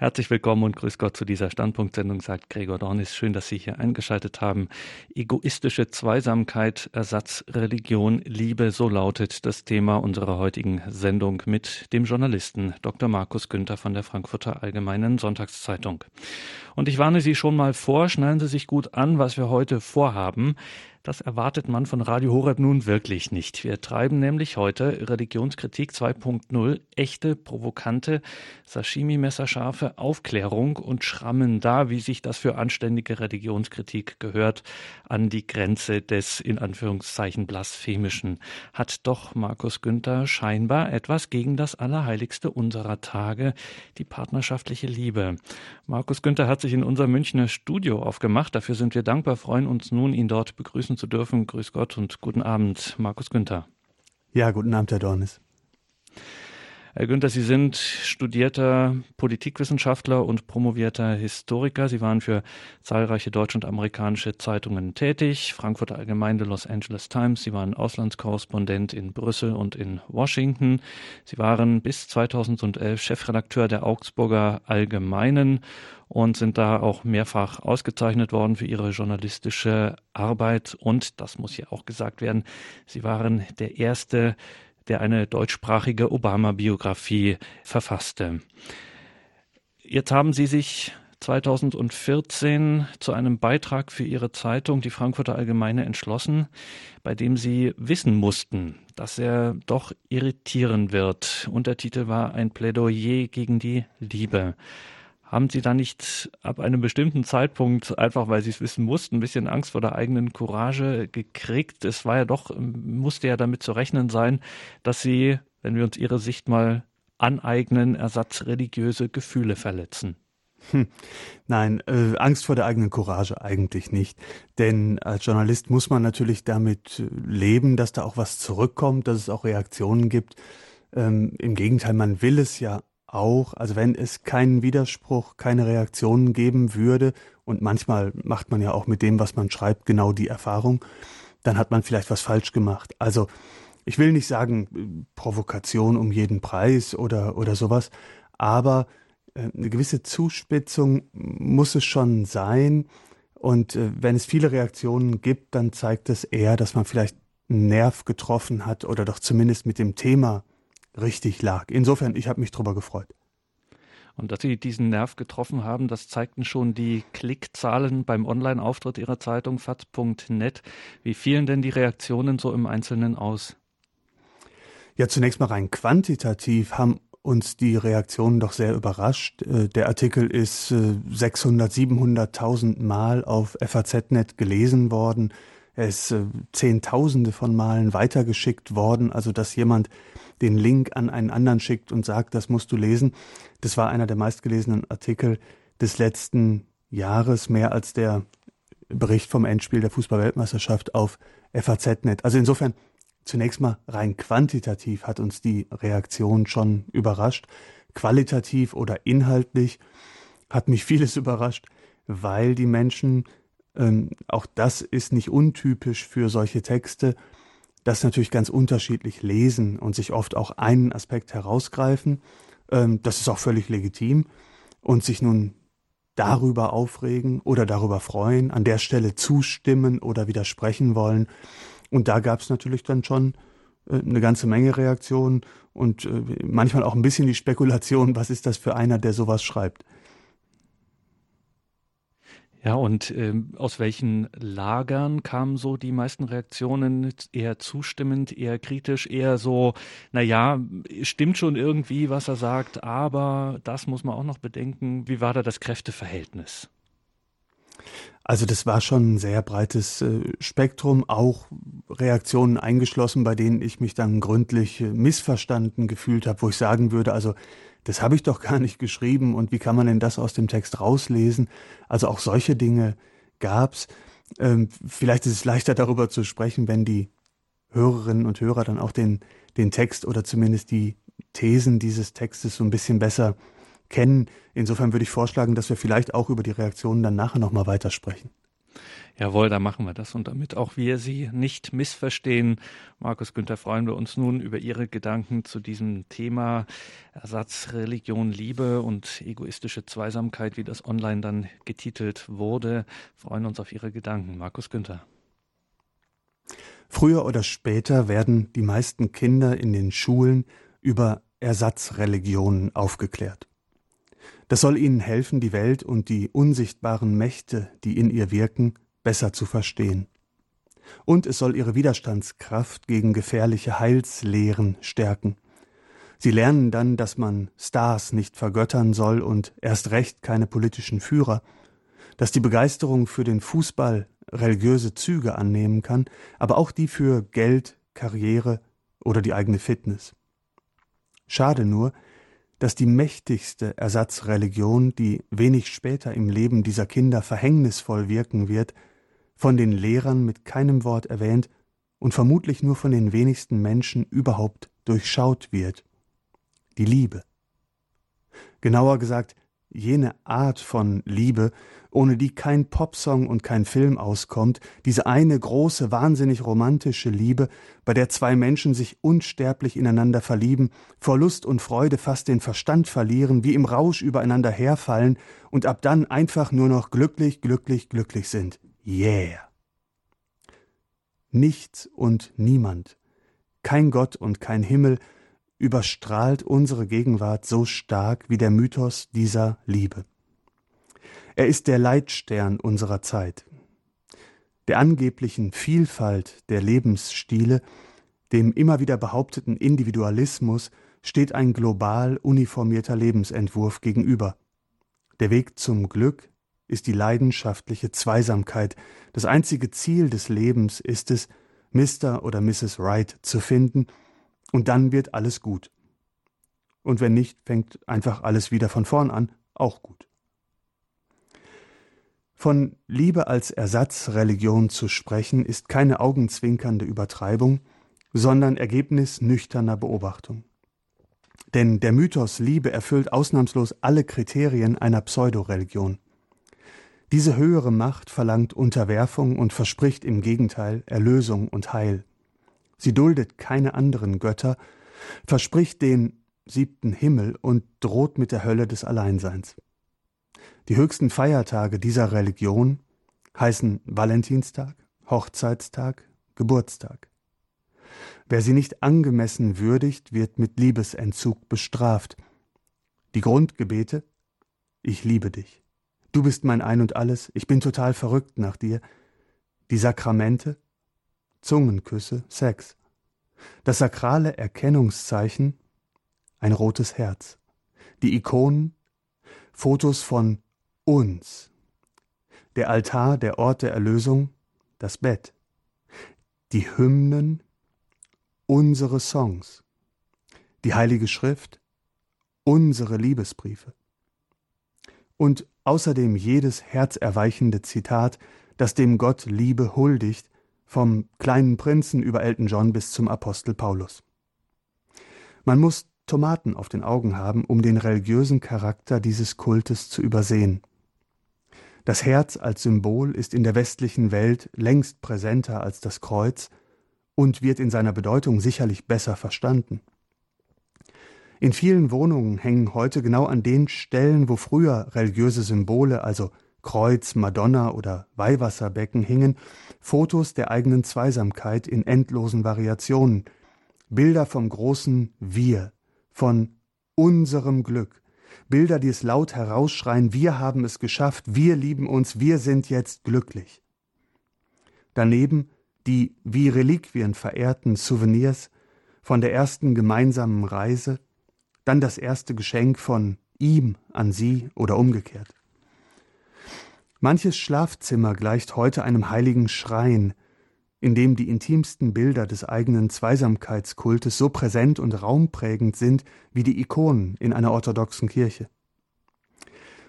Herzlich willkommen und grüß Gott zu dieser Standpunktsendung, sagt Gregor Dornis. Schön, dass Sie hier eingeschaltet haben. Egoistische Zweisamkeit, Ersatzreligion, Liebe, so lautet das Thema unserer heutigen Sendung mit dem Journalisten Dr. Markus Günther von der Frankfurter Allgemeinen Sonntagszeitung. Und ich warne Sie schon mal vor, schnallen Sie sich gut an, was wir heute vorhaben. Das erwartet man von Radio Horeb nun wirklich nicht. Wir treiben nämlich heute Religionskritik 2.0, echte, provokante, Sashimi-messerscharfe Aufklärung und schrammen da, wie sich das für anständige Religionskritik gehört, an die Grenze des in Anführungszeichen blasphemischen. Hat doch Markus Günther scheinbar etwas gegen das Allerheiligste unserer Tage, die partnerschaftliche Liebe. Markus Günther hat sich in unser Münchner Studio aufgemacht. Dafür sind wir dankbar, freuen uns nun, ihn dort begrüßen zu dürfen. Grüß Gott und guten Abend, Markus Günther. Ja, guten Abend, Herr Dornis. Herr Günther, Sie sind studierter Politikwissenschaftler und promovierter Historiker. Sie waren für zahlreiche deutsche und amerikanische Zeitungen tätig, Frankfurter Allgemeine, Los Angeles Times. Sie waren Auslandskorrespondent in Brüssel und in Washington. Sie waren bis 2011 Chefredakteur der Augsburger Allgemeinen und sind da auch mehrfach ausgezeichnet worden für ihre journalistische Arbeit. Und das muss hier auch gesagt werden, Sie waren der erste der eine deutschsprachige Obama-Biografie verfasste. Jetzt haben Sie sich 2014 zu einem Beitrag für Ihre Zeitung, die Frankfurter Allgemeine, entschlossen, bei dem Sie wissen mussten, dass er doch irritieren wird. Untertitel war ein Plädoyer gegen die Liebe. Haben Sie da nicht ab einem bestimmten Zeitpunkt, einfach weil Sie es wissen mussten, ein bisschen Angst vor der eigenen Courage gekriegt? Es war ja doch, musste ja damit zu rechnen sein, dass Sie, wenn wir uns Ihre Sicht mal aneignen, ersatzreligiöse Gefühle verletzen. Hm. Nein, äh, Angst vor der eigenen Courage eigentlich nicht. Denn als Journalist muss man natürlich damit leben, dass da auch was zurückkommt, dass es auch Reaktionen gibt. Ähm, Im Gegenteil, man will es ja auch, also wenn es keinen Widerspruch, keine Reaktionen geben würde, und manchmal macht man ja auch mit dem, was man schreibt, genau die Erfahrung, dann hat man vielleicht was falsch gemacht. Also ich will nicht sagen Provokation um jeden Preis oder, oder sowas, aber äh, eine gewisse Zuspitzung muss es schon sein. Und äh, wenn es viele Reaktionen gibt, dann zeigt es eher, dass man vielleicht einen Nerv getroffen hat oder doch zumindest mit dem Thema richtig lag. Insofern, ich habe mich darüber gefreut. Und dass Sie diesen Nerv getroffen haben, das zeigten schon die Klickzahlen beim Online-Auftritt Ihrer Zeitung faz.net. Wie fielen denn die Reaktionen so im Einzelnen aus? Ja, zunächst mal rein quantitativ haben uns die Reaktionen doch sehr überrascht. Äh, der Artikel ist 600, äh, 700.000 Mal auf FAZ.net gelesen worden. Er ist äh, Zehntausende von Malen weitergeschickt worden, also dass jemand den Link an einen anderen schickt und sagt, das musst du lesen. Das war einer der meistgelesenen Artikel des letzten Jahres, mehr als der Bericht vom Endspiel der Fußballweltmeisterschaft auf FAZ.net. Also insofern zunächst mal rein quantitativ hat uns die Reaktion schon überrascht. Qualitativ oder inhaltlich hat mich vieles überrascht, weil die Menschen, ähm, auch das ist nicht untypisch für solche Texte, das natürlich ganz unterschiedlich lesen und sich oft auch einen Aspekt herausgreifen. Ähm, das ist auch völlig legitim. Und sich nun darüber aufregen oder darüber freuen, an der Stelle zustimmen oder widersprechen wollen. Und da gab es natürlich dann schon äh, eine ganze Menge Reaktionen und äh, manchmal auch ein bisschen die Spekulation, was ist das für einer, der sowas schreibt. Ja, und ähm, aus welchen Lagern kamen so die meisten Reaktionen? Eher zustimmend, eher kritisch, eher so, na ja, stimmt schon irgendwie, was er sagt, aber das muss man auch noch bedenken. Wie war da das Kräfteverhältnis? Also das war schon ein sehr breites äh, Spektrum, auch Reaktionen eingeschlossen, bei denen ich mich dann gründlich äh, missverstanden gefühlt habe, wo ich sagen würde, also das habe ich doch gar nicht geschrieben und wie kann man denn das aus dem Text rauslesen? Also auch solche Dinge gab's. Ähm, vielleicht ist es leichter darüber zu sprechen, wenn die Hörerinnen und Hörer dann auch den, den Text oder zumindest die Thesen dieses Textes so ein bisschen besser kennen. Insofern würde ich vorschlagen, dass wir vielleicht auch über die Reaktionen dann nachher nochmal weitersprechen. Jawohl, da machen wir das. Und damit auch wir Sie nicht missverstehen, Markus Günther, freuen wir uns nun über Ihre Gedanken zu diesem Thema Ersatz, Religion, Liebe und egoistische Zweisamkeit, wie das online dann getitelt wurde. Freuen uns auf Ihre Gedanken. Markus Günther. Früher oder später werden die meisten Kinder in den Schulen über Ersatzreligionen aufgeklärt. Das soll ihnen helfen, die Welt und die unsichtbaren Mächte, die in ihr wirken, besser zu verstehen. Und es soll ihre Widerstandskraft gegen gefährliche Heilslehren stärken. Sie lernen dann, dass man Stars nicht vergöttern soll und erst recht keine politischen Führer, dass die Begeisterung für den Fußball religiöse Züge annehmen kann, aber auch die für Geld, Karriere oder die eigene Fitness. Schade nur, dass die mächtigste Ersatzreligion, die wenig später im Leben dieser Kinder verhängnisvoll wirken wird, von den Lehrern mit keinem Wort erwähnt und vermutlich nur von den wenigsten Menschen überhaupt durchschaut wird. Die Liebe. Genauer gesagt, jene Art von Liebe, ohne die kein Popsong und kein Film auskommt, diese eine große, wahnsinnig romantische Liebe, bei der zwei Menschen sich unsterblich ineinander verlieben, vor Lust und Freude fast den Verstand verlieren, wie im Rausch übereinander herfallen und ab dann einfach nur noch glücklich, glücklich, glücklich sind. Yeah. Nichts und niemand, kein Gott und kein Himmel, überstrahlt unsere Gegenwart so stark wie der Mythos dieser Liebe. Er ist der Leitstern unserer Zeit. Der angeblichen Vielfalt der Lebensstile, dem immer wieder behaupteten Individualismus steht ein global uniformierter Lebensentwurf gegenüber. Der Weg zum Glück ist die leidenschaftliche Zweisamkeit. Das einzige Ziel des Lebens ist es, Mr. oder Mrs. Wright zu finden – und dann wird alles gut. Und wenn nicht, fängt einfach alles wieder von vorn an, auch gut. Von Liebe als Ersatzreligion zu sprechen, ist keine augenzwinkernde Übertreibung, sondern Ergebnis nüchterner Beobachtung. Denn der Mythos Liebe erfüllt ausnahmslos alle Kriterien einer Pseudoreligion. Diese höhere Macht verlangt Unterwerfung und verspricht im Gegenteil Erlösung und Heil. Sie duldet keine anderen Götter, verspricht den siebten Himmel und droht mit der Hölle des Alleinseins. Die höchsten Feiertage dieser Religion heißen Valentinstag, Hochzeitstag, Geburtstag. Wer sie nicht angemessen würdigt, wird mit Liebesentzug bestraft. Die Grundgebete Ich liebe dich. Du bist mein Ein und alles, ich bin total verrückt nach dir. Die Sakramente Zungenküsse, Sex. Das sakrale Erkennungszeichen, ein rotes Herz. Die Ikonen, Fotos von uns. Der Altar, der Ort der Erlösung, das Bett. Die Hymnen, unsere Songs. Die Heilige Schrift, unsere Liebesbriefe. Und außerdem jedes herzerweichende Zitat, das dem Gott Liebe huldigt, vom kleinen Prinzen über Elton John bis zum Apostel Paulus. Man muss Tomaten auf den Augen haben, um den religiösen Charakter dieses Kultes zu übersehen. Das Herz als Symbol ist in der westlichen Welt längst präsenter als das Kreuz und wird in seiner Bedeutung sicherlich besser verstanden. In vielen Wohnungen hängen heute genau an den Stellen, wo früher religiöse Symbole, also Kreuz, Madonna oder Weihwasserbecken hingen Fotos der eigenen Zweisamkeit in endlosen Variationen, Bilder vom großen Wir, von unserem Glück, Bilder, die es laut herausschreien, wir haben es geschafft, wir lieben uns, wir sind jetzt glücklich. Daneben die wie Reliquien verehrten Souvenirs von der ersten gemeinsamen Reise, dann das erste Geschenk von ihm an sie oder umgekehrt. Manches Schlafzimmer gleicht heute einem heiligen Schrein, in dem die intimsten Bilder des eigenen Zweisamkeitskultes so präsent und raumprägend sind wie die Ikonen in einer orthodoxen Kirche.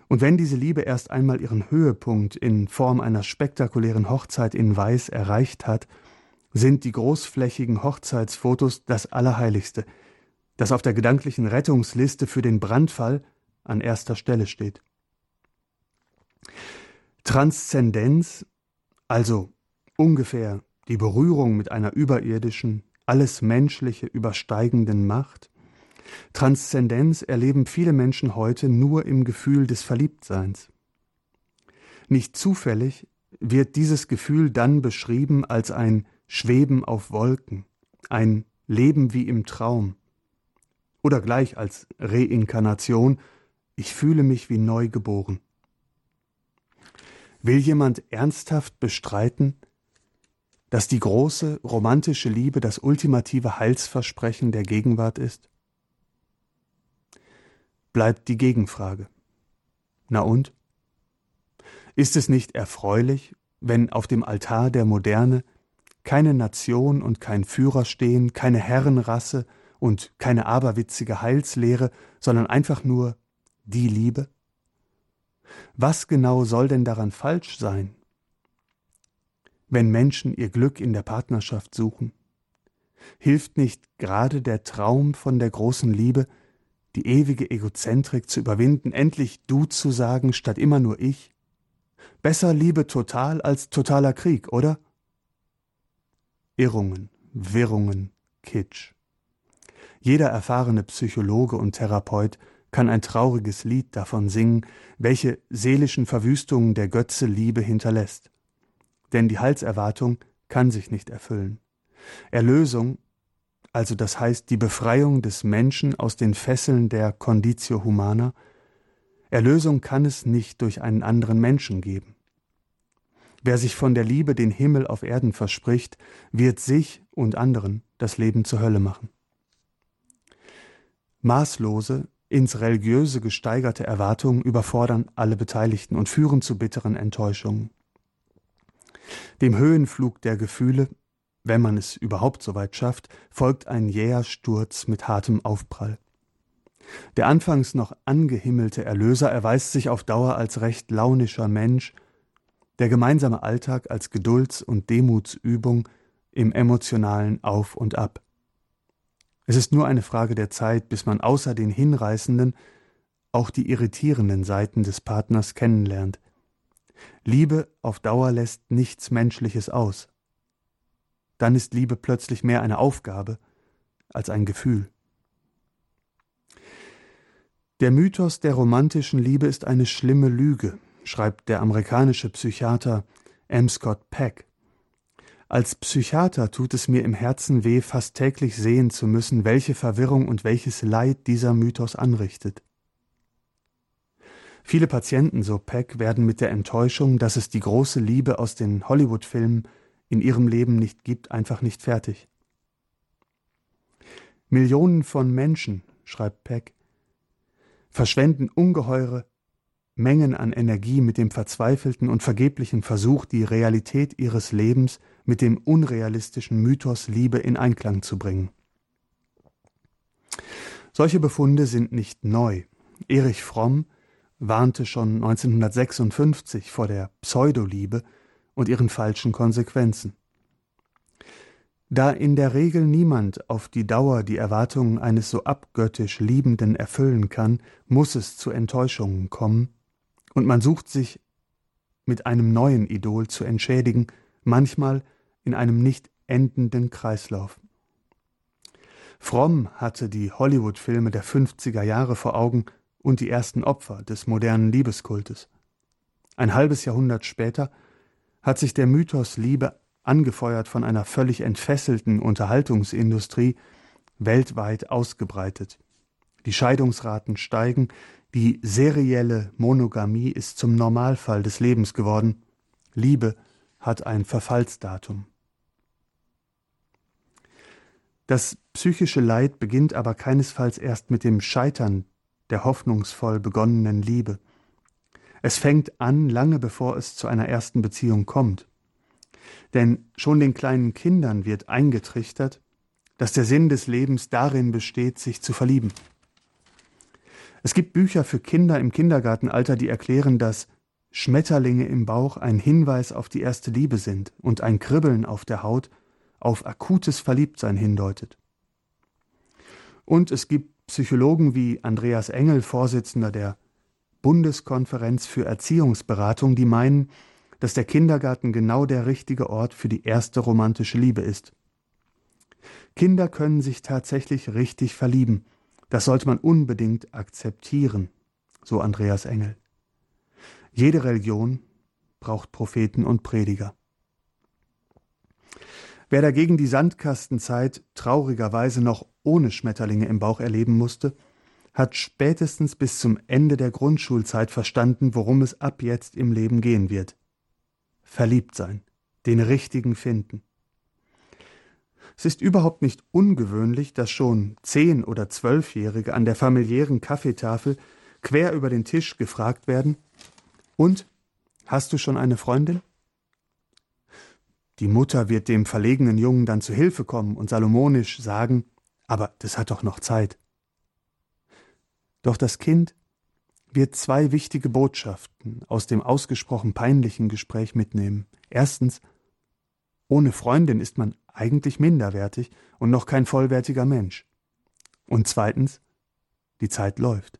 Und wenn diese Liebe erst einmal ihren Höhepunkt in Form einer spektakulären Hochzeit in Weiß erreicht hat, sind die großflächigen Hochzeitsfotos das Allerheiligste, das auf der gedanklichen Rettungsliste für den Brandfall an erster Stelle steht. Transzendenz Also ungefähr die Berührung mit einer überirdischen, alles Menschliche übersteigenden Macht. Transzendenz erleben viele Menschen heute nur im Gefühl des Verliebtseins. Nicht zufällig wird dieses Gefühl dann beschrieben als ein Schweben auf Wolken, ein Leben wie im Traum oder gleich als Reinkarnation, ich fühle mich wie neu geboren. Will jemand ernsthaft bestreiten, dass die große romantische Liebe das ultimative Heilsversprechen der Gegenwart ist? Bleibt die Gegenfrage. Na und? Ist es nicht erfreulich, wenn auf dem Altar der Moderne keine Nation und kein Führer stehen, keine Herrenrasse und keine aberwitzige Heilslehre, sondern einfach nur die Liebe? Was genau soll denn daran falsch sein, wenn Menschen ihr Glück in der Partnerschaft suchen? Hilft nicht gerade der Traum von der großen Liebe, die ewige Egozentrik zu überwinden, endlich du zu sagen, statt immer nur ich? Besser Liebe total als totaler Krieg, oder? Irrungen, Wirrungen, Kitsch. Jeder erfahrene Psychologe und Therapeut kann ein trauriges Lied davon singen, welche seelischen Verwüstungen der Götze Liebe hinterlässt. Denn die Halserwartung kann sich nicht erfüllen. Erlösung, also das heißt die Befreiung des Menschen aus den Fesseln der Conditio Humana, Erlösung kann es nicht durch einen anderen Menschen geben. Wer sich von der Liebe den Himmel auf Erden verspricht, wird sich und anderen das Leben zur Hölle machen. Maßlose, ins Religiöse gesteigerte Erwartungen überfordern alle Beteiligten und führen zu bitteren Enttäuschungen. Dem Höhenflug der Gefühle, wenn man es überhaupt so weit schafft, folgt ein jäher Sturz mit hartem Aufprall. Der anfangs noch angehimmelte Erlöser erweist sich auf Dauer als recht launischer Mensch, der gemeinsame Alltag als Gedulds- und Demutsübung im emotionalen Auf und Ab. Es ist nur eine Frage der Zeit, bis man außer den hinreißenden auch die irritierenden Seiten des Partners kennenlernt. Liebe auf Dauer lässt nichts Menschliches aus. Dann ist Liebe plötzlich mehr eine Aufgabe als ein Gefühl. Der Mythos der romantischen Liebe ist eine schlimme Lüge, schreibt der amerikanische Psychiater M. Scott Peck. Als Psychiater tut es mir im Herzen weh, fast täglich sehen zu müssen, welche Verwirrung und welches Leid dieser Mythos anrichtet. Viele Patienten, so Peck, werden mit der Enttäuschung, dass es die große Liebe aus den Hollywood-Filmen in ihrem Leben nicht gibt, einfach nicht fertig. Millionen von Menschen, schreibt Peck, verschwenden ungeheure Mengen an Energie mit dem verzweifelten und vergeblichen Versuch, die Realität ihres Lebens mit dem unrealistischen Mythos Liebe in Einklang zu bringen. Solche Befunde sind nicht neu. Erich Fromm warnte schon 1956 vor der Pseudoliebe und ihren falschen Konsequenzen. Da in der Regel niemand auf die Dauer die Erwartungen eines so abgöttisch Liebenden erfüllen kann, muss es zu Enttäuschungen kommen, und man sucht sich mit einem neuen Idol zu entschädigen, manchmal in einem nicht endenden Kreislauf. Fromm hatte die Hollywood-Filme der 50er Jahre vor Augen und die ersten Opfer des modernen Liebeskultes. Ein halbes Jahrhundert später hat sich der Mythos Liebe, angefeuert von einer völlig entfesselten Unterhaltungsindustrie, weltweit ausgebreitet. Die Scheidungsraten steigen, die serielle Monogamie ist zum Normalfall des Lebens geworden. Liebe hat ein Verfallsdatum. Das psychische Leid beginnt aber keinesfalls erst mit dem Scheitern der hoffnungsvoll begonnenen Liebe. Es fängt an, lange bevor es zu einer ersten Beziehung kommt. Denn schon den kleinen Kindern wird eingetrichtert, dass der Sinn des Lebens darin besteht, sich zu verlieben. Es gibt Bücher für Kinder im Kindergartenalter, die erklären, dass Schmetterlinge im Bauch ein Hinweis auf die erste Liebe sind und ein Kribbeln auf der Haut auf akutes Verliebtsein hindeutet. Und es gibt Psychologen wie Andreas Engel, Vorsitzender der Bundeskonferenz für Erziehungsberatung, die meinen, dass der Kindergarten genau der richtige Ort für die erste romantische Liebe ist. Kinder können sich tatsächlich richtig verlieben. Das sollte man unbedingt akzeptieren, so Andreas Engel. Jede Religion braucht Propheten und Prediger. Wer dagegen die Sandkastenzeit traurigerweise noch ohne Schmetterlinge im Bauch erleben musste, hat spätestens bis zum Ende der Grundschulzeit verstanden, worum es ab jetzt im Leben gehen wird. Verliebt sein, den richtigen finden. Es ist überhaupt nicht ungewöhnlich, dass schon zehn- oder zwölfjährige an der familiären Kaffeetafel quer über den Tisch gefragt werden Und hast du schon eine Freundin? Die Mutter wird dem verlegenen Jungen dann zu Hilfe kommen und salomonisch sagen, aber das hat doch noch Zeit. Doch das Kind wird zwei wichtige Botschaften aus dem ausgesprochen peinlichen Gespräch mitnehmen. Erstens, ohne Freundin ist man eigentlich minderwertig und noch kein vollwertiger Mensch. Und zweitens, die Zeit läuft.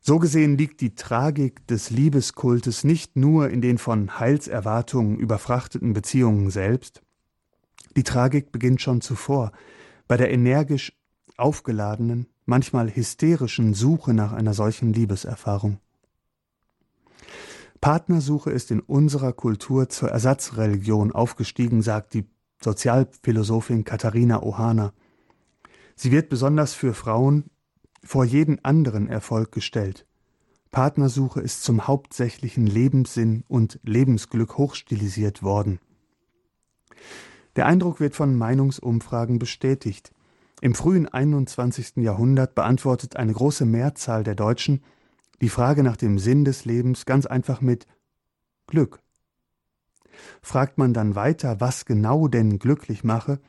So gesehen liegt die Tragik des Liebeskultes nicht nur in den von Heilserwartungen überfrachteten Beziehungen selbst. Die Tragik beginnt schon zuvor, bei der energisch aufgeladenen, manchmal hysterischen Suche nach einer solchen Liebeserfahrung. Partnersuche ist in unserer Kultur zur Ersatzreligion aufgestiegen, sagt die Sozialphilosophin Katharina Ohana. Sie wird besonders für Frauen vor jeden anderen Erfolg gestellt. Partnersuche ist zum hauptsächlichen Lebenssinn und Lebensglück hochstilisiert worden. Der Eindruck wird von Meinungsumfragen bestätigt. Im frühen 21. Jahrhundert beantwortet eine große Mehrzahl der Deutschen die Frage nach dem Sinn des Lebens ganz einfach mit Glück. Fragt man dann weiter, was genau denn glücklich mache,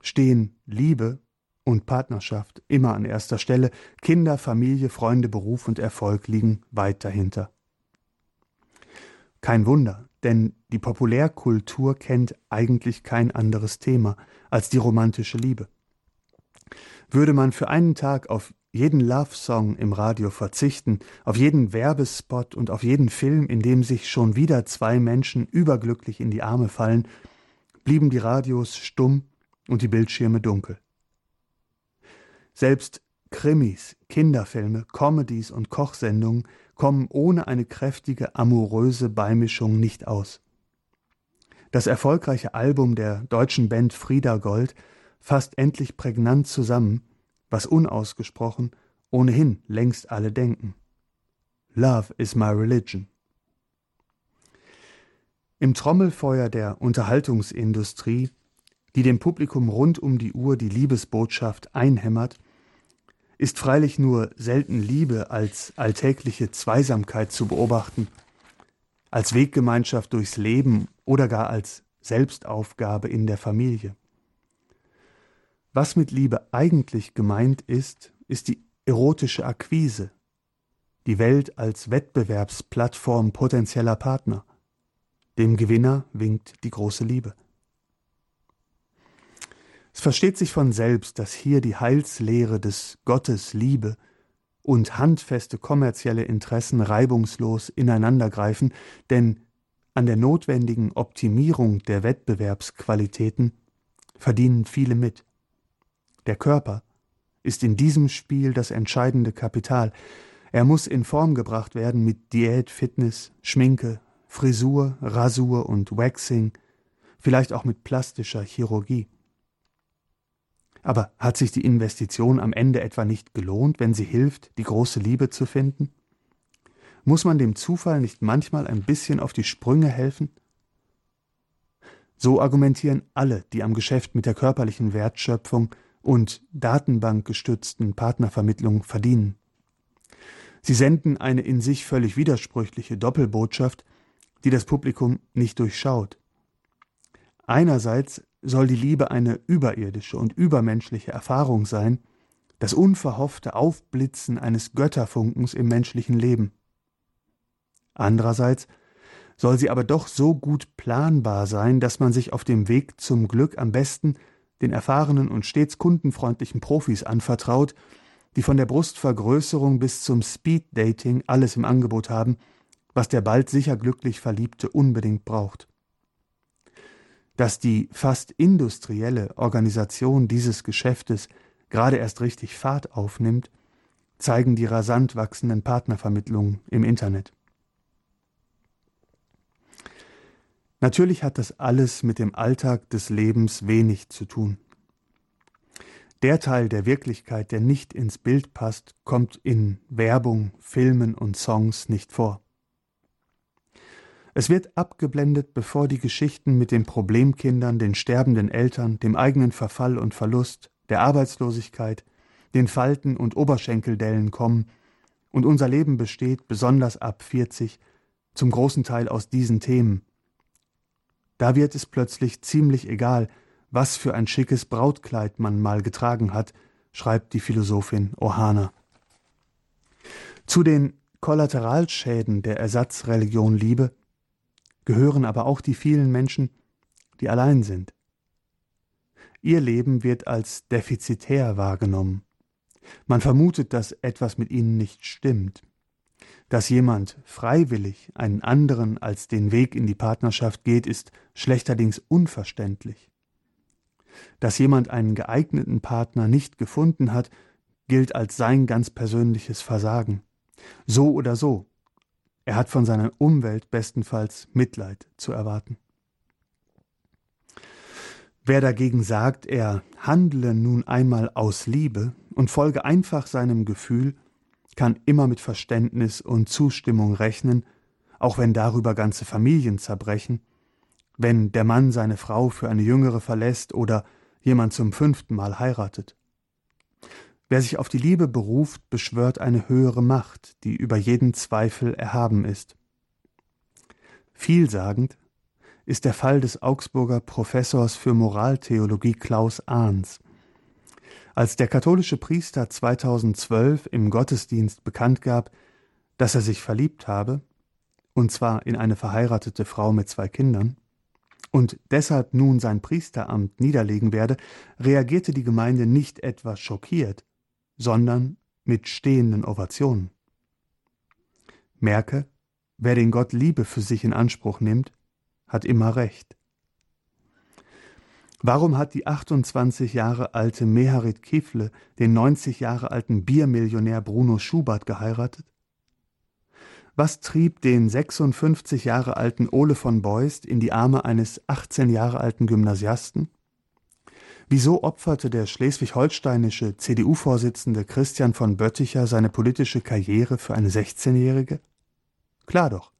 stehen Liebe und Partnerschaft immer an erster Stelle, Kinder, Familie, Freunde, Beruf und Erfolg liegen weit dahinter. Kein Wunder, denn die Populärkultur kennt eigentlich kein anderes Thema als die romantische Liebe. Würde man für einen Tag auf jeden Love-Song im Radio verzichten, auf jeden Werbespot und auf jeden Film, in dem sich schon wieder zwei Menschen überglücklich in die Arme fallen, blieben die Radios stumm und die Bildschirme dunkel. Selbst Krimis, Kinderfilme, Comedies und Kochsendungen kommen ohne eine kräftige amoröse Beimischung nicht aus. Das erfolgreiche Album der deutschen Band Frieda Gold fasst endlich prägnant zusammen, was unausgesprochen ohnehin längst alle denken. Love is my religion. Im Trommelfeuer der Unterhaltungsindustrie, die dem Publikum rund um die Uhr die Liebesbotschaft einhämmert, ist freilich nur selten Liebe als alltägliche Zweisamkeit zu beobachten, als Weggemeinschaft durchs Leben oder gar als Selbstaufgabe in der Familie. Was mit Liebe eigentlich gemeint ist, ist die erotische Akquise, die Welt als Wettbewerbsplattform potenzieller Partner. Dem Gewinner winkt die große Liebe. Es versteht sich von selbst, dass hier die Heilslehre des Gottes Liebe und handfeste kommerzielle Interessen reibungslos ineinandergreifen, denn an der notwendigen Optimierung der Wettbewerbsqualitäten verdienen viele mit. Der Körper ist in diesem Spiel das entscheidende Kapital. Er muss in Form gebracht werden mit Diät, Fitness, Schminke, Frisur, Rasur und Waxing, vielleicht auch mit plastischer Chirurgie. Aber hat sich die Investition am Ende etwa nicht gelohnt, wenn sie hilft, die große Liebe zu finden? Muss man dem Zufall nicht manchmal ein bisschen auf die Sprünge helfen? So argumentieren alle, die am Geschäft mit der körperlichen Wertschöpfung und datenbankgestützten Partnervermittlung verdienen. Sie senden eine in sich völlig widersprüchliche Doppelbotschaft, die das Publikum nicht durchschaut. Einerseits soll die Liebe eine überirdische und übermenschliche Erfahrung sein, das unverhoffte Aufblitzen eines Götterfunkens im menschlichen Leben. Andererseits soll sie aber doch so gut planbar sein, dass man sich auf dem Weg zum Glück am besten den erfahrenen und stets kundenfreundlichen Profis anvertraut, die von der Brustvergrößerung bis zum Speeddating alles im Angebot haben, was der bald sicher glücklich Verliebte unbedingt braucht. Dass die fast industrielle Organisation dieses Geschäftes gerade erst richtig Fahrt aufnimmt, zeigen die rasant wachsenden Partnervermittlungen im Internet. Natürlich hat das alles mit dem Alltag des Lebens wenig zu tun. Der Teil der Wirklichkeit, der nicht ins Bild passt, kommt in Werbung, Filmen und Songs nicht vor. Es wird abgeblendet, bevor die Geschichten mit den Problemkindern, den sterbenden Eltern, dem eigenen Verfall und Verlust, der Arbeitslosigkeit, den Falten und Oberschenkeldellen kommen, und unser Leben besteht, besonders ab 40, zum großen Teil aus diesen Themen. Da wird es plötzlich ziemlich egal, was für ein schickes Brautkleid man mal getragen hat, schreibt die Philosophin Ohana. Zu den Kollateralschäden der Ersatzreligion Liebe gehören aber auch die vielen Menschen, die allein sind. Ihr Leben wird als defizitär wahrgenommen. Man vermutet, dass etwas mit ihnen nicht stimmt. Dass jemand freiwillig einen anderen als den Weg in die Partnerschaft geht, ist schlechterdings unverständlich. Dass jemand einen geeigneten Partner nicht gefunden hat, gilt als sein ganz persönliches Versagen. So oder so, er hat von seiner Umwelt bestenfalls Mitleid zu erwarten. Wer dagegen sagt, er handle nun einmal aus Liebe und folge einfach seinem Gefühl, kann immer mit Verständnis und Zustimmung rechnen, auch wenn darüber ganze Familien zerbrechen, wenn der Mann seine Frau für eine jüngere verlässt oder jemand zum fünften Mal heiratet. Wer sich auf die Liebe beruft, beschwört eine höhere Macht, die über jeden Zweifel erhaben ist. Vielsagend ist der Fall des Augsburger Professors für Moraltheologie Klaus Ahns. Als der katholische Priester 2012 im Gottesdienst bekannt gab, dass er sich verliebt habe, und zwar in eine verheiratete Frau mit zwei Kindern, und deshalb nun sein Priesteramt niederlegen werde, reagierte die Gemeinde nicht etwa schockiert, sondern mit stehenden Ovationen. Merke, wer den Gott Liebe für sich in Anspruch nimmt, hat immer recht. Warum hat die 28 Jahre alte Meharit Kifle den 90 Jahre alten Biermillionär Bruno Schubert geheiratet? Was trieb den 56 Jahre alten Ole von Beust in die Arme eines 18 Jahre alten Gymnasiasten? Wieso opferte der schleswig-holsteinische CDU-Vorsitzende Christian von Bötticher seine politische Karriere für eine 16-Jährige? Klar doch.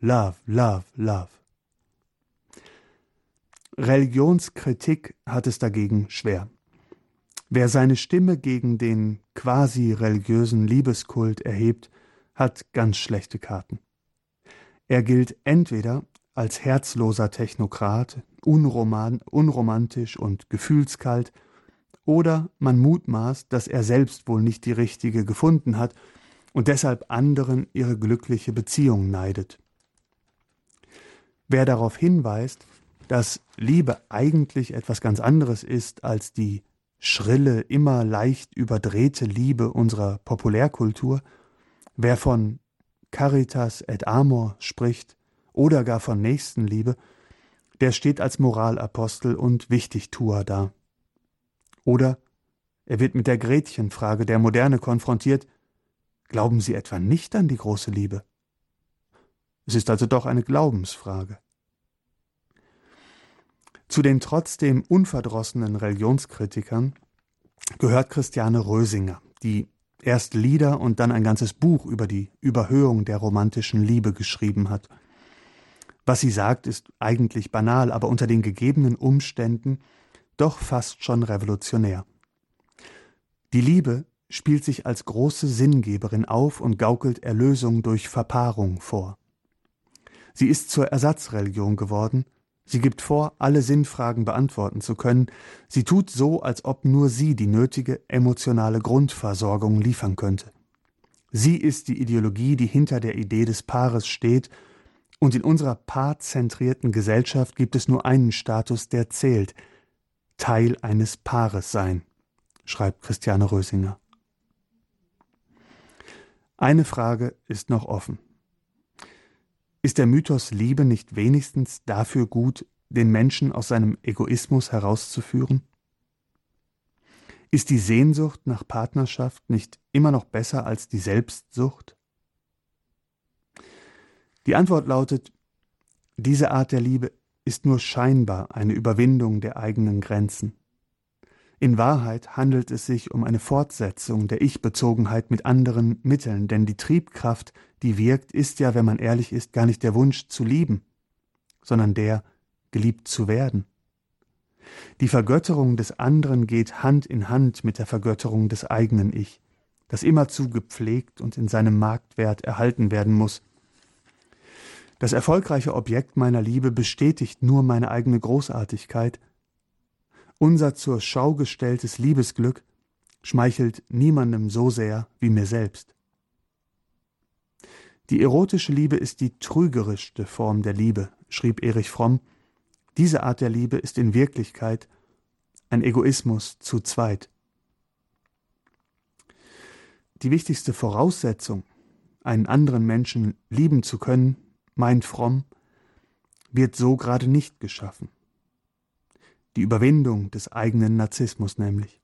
Love, love, love. Religionskritik hat es dagegen schwer. Wer seine Stimme gegen den quasi religiösen Liebeskult erhebt, hat ganz schlechte Karten. Er gilt entweder als herzloser Technokrat, unroman, unromantisch und gefühlskalt, oder man mutmaßt, dass er selbst wohl nicht die richtige gefunden hat und deshalb anderen ihre glückliche Beziehung neidet. Wer darauf hinweist, dass Liebe eigentlich etwas ganz anderes ist als die schrille, immer leicht überdrehte Liebe unserer Populärkultur, wer von Caritas et Amor spricht oder gar von Nächstenliebe, der steht als Moralapostel und Wichtigtuer da. Oder er wird mit der Gretchenfrage der Moderne konfrontiert, glauben Sie etwa nicht an die große Liebe? Es ist also doch eine Glaubensfrage. Zu den trotzdem unverdrossenen Religionskritikern gehört Christiane Rösinger, die erst Lieder und dann ein ganzes Buch über die Überhöhung der romantischen Liebe geschrieben hat. Was sie sagt, ist eigentlich banal, aber unter den gegebenen Umständen doch fast schon revolutionär. Die Liebe spielt sich als große Sinngeberin auf und gaukelt Erlösung durch Verpaarung vor. Sie ist zur Ersatzreligion geworden, sie gibt vor, alle Sinnfragen beantworten zu können, sie tut so, als ob nur sie die nötige emotionale Grundversorgung liefern könnte. Sie ist die Ideologie, die hinter der Idee des Paares steht und in unserer paarzentrierten Gesellschaft gibt es nur einen Status, der zählt. Teil eines Paares sein, schreibt Christiane Rösinger. Eine Frage ist noch offen. Ist der Mythos Liebe nicht wenigstens dafür gut, den Menschen aus seinem Egoismus herauszuführen? Ist die Sehnsucht nach Partnerschaft nicht immer noch besser als die Selbstsucht? Die Antwort lautet, diese Art der Liebe ist nur scheinbar eine Überwindung der eigenen Grenzen. In Wahrheit handelt es sich um eine Fortsetzung der Ich-Bezogenheit mit anderen Mitteln, denn die Triebkraft, die wirkt, ist ja, wenn man ehrlich ist, gar nicht der Wunsch zu lieben, sondern der, geliebt zu werden. Die Vergötterung des anderen geht Hand in Hand mit der Vergötterung des eigenen Ich, das immerzu gepflegt und in seinem Marktwert erhalten werden muss. Das erfolgreiche Objekt meiner Liebe bestätigt nur meine eigene Großartigkeit, unser zur Schau gestelltes Liebesglück schmeichelt niemandem so sehr wie mir selbst. Die erotische Liebe ist die trügerischste Form der Liebe, schrieb Erich Fromm. Diese Art der Liebe ist in Wirklichkeit ein Egoismus zu zweit. Die wichtigste Voraussetzung, einen anderen Menschen lieben zu können, meint Fromm, wird so gerade nicht geschaffen die Überwindung des eigenen Narzissmus nämlich.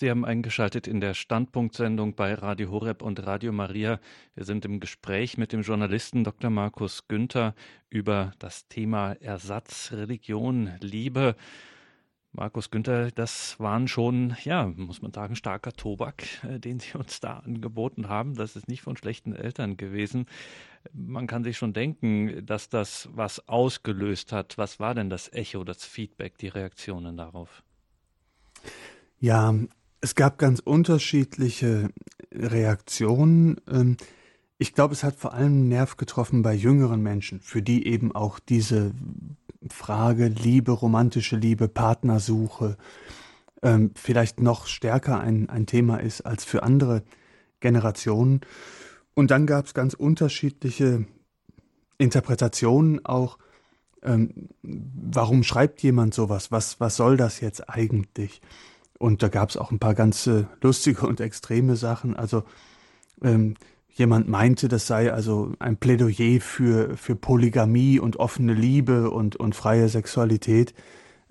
Sie haben eingeschaltet in der Standpunktsendung bei Radio Horeb und Radio Maria. Wir sind im Gespräch mit dem Journalisten Dr. Markus Günther über das Thema Ersatz, Religion, Liebe. Markus Günther, das waren schon, ja, muss man sagen, starker Tobak, äh, den Sie uns da angeboten haben. Das ist nicht von schlechten Eltern gewesen. Man kann sich schon denken, dass das was ausgelöst hat. Was war denn das Echo, das Feedback, die Reaktionen darauf? Ja, es gab ganz unterschiedliche Reaktionen. Ähm, ich glaube, es hat vor allem Nerv getroffen bei jüngeren Menschen, für die eben auch diese Frage Liebe, romantische Liebe, Partnersuche ähm, vielleicht noch stärker ein, ein Thema ist als für andere Generationen. Und dann gab es ganz unterschiedliche Interpretationen auch. Ähm, warum schreibt jemand sowas? Was, was soll das jetzt eigentlich? Und da gab es auch ein paar ganz lustige und extreme Sachen. Also ähm, jemand meinte, das sei also ein Plädoyer für, für Polygamie und offene Liebe und, und freie Sexualität,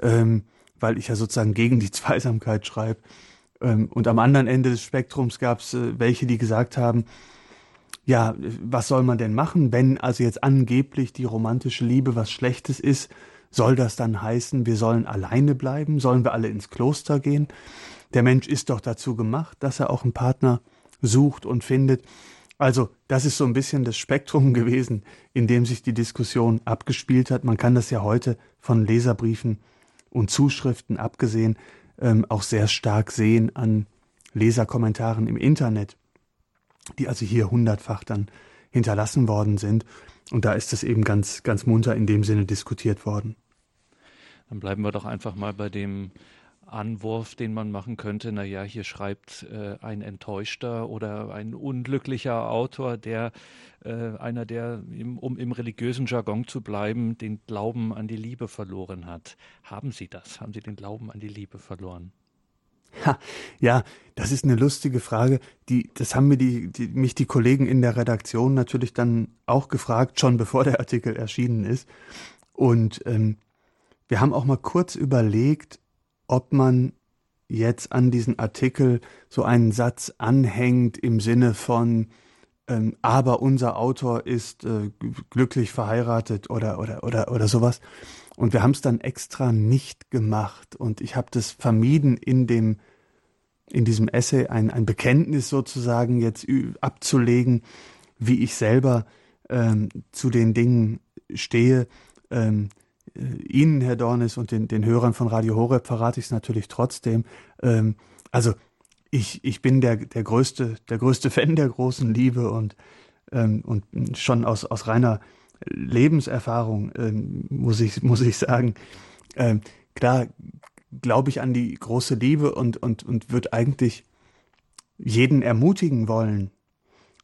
ähm, weil ich ja sozusagen gegen die Zweisamkeit schreibe. Ähm, und am anderen Ende des Spektrums gab es äh, welche, die gesagt haben, ja, was soll man denn machen, wenn also jetzt angeblich die romantische Liebe was Schlechtes ist? Soll das dann heißen, wir sollen alleine bleiben? Sollen wir alle ins Kloster gehen? Der Mensch ist doch dazu gemacht, dass er auch einen Partner sucht und findet. Also, das ist so ein bisschen das Spektrum gewesen, in dem sich die Diskussion abgespielt hat. Man kann das ja heute von Leserbriefen und Zuschriften abgesehen ähm, auch sehr stark sehen an Leserkommentaren im Internet, die also hier hundertfach dann hinterlassen worden sind. Und da ist es eben ganz, ganz munter in dem Sinne diskutiert worden. Dann bleiben wir doch einfach mal bei dem Anwurf, den man machen könnte. Naja, hier schreibt äh, ein enttäuschter oder ein unglücklicher Autor, der äh, einer, der, im, um im religiösen Jargon zu bleiben, den Glauben an die Liebe verloren hat. Haben Sie das? Haben Sie den Glauben an die Liebe verloren? Ha, ja, das ist eine lustige Frage. Die, das haben mir die, die, mich die Kollegen in der Redaktion natürlich dann auch gefragt, schon bevor der Artikel erschienen ist. Und ähm, wir haben auch mal kurz überlegt, ob man jetzt an diesen Artikel so einen Satz anhängt im Sinne von ähm, aber unser Autor ist äh, glücklich verheiratet oder oder oder oder sowas. Und wir haben es dann extra nicht gemacht. Und ich habe das vermieden, in dem, in diesem Essay ein, ein Bekenntnis sozusagen jetzt abzulegen, wie ich selber ähm, zu den Dingen stehe. Ähm, äh, Ihnen, Herr Dornis, und den, den Hörern von Radio Horeb verrate ich es natürlich trotzdem. Ähm, also ich, ich bin der, der, größte, der größte Fan der großen Liebe und, ähm, und schon aus, aus reiner Lebenserfahrung, ähm, muss, ich, muss ich sagen. Ähm, klar glaube ich an die große Liebe und, und, und würde eigentlich jeden ermutigen wollen,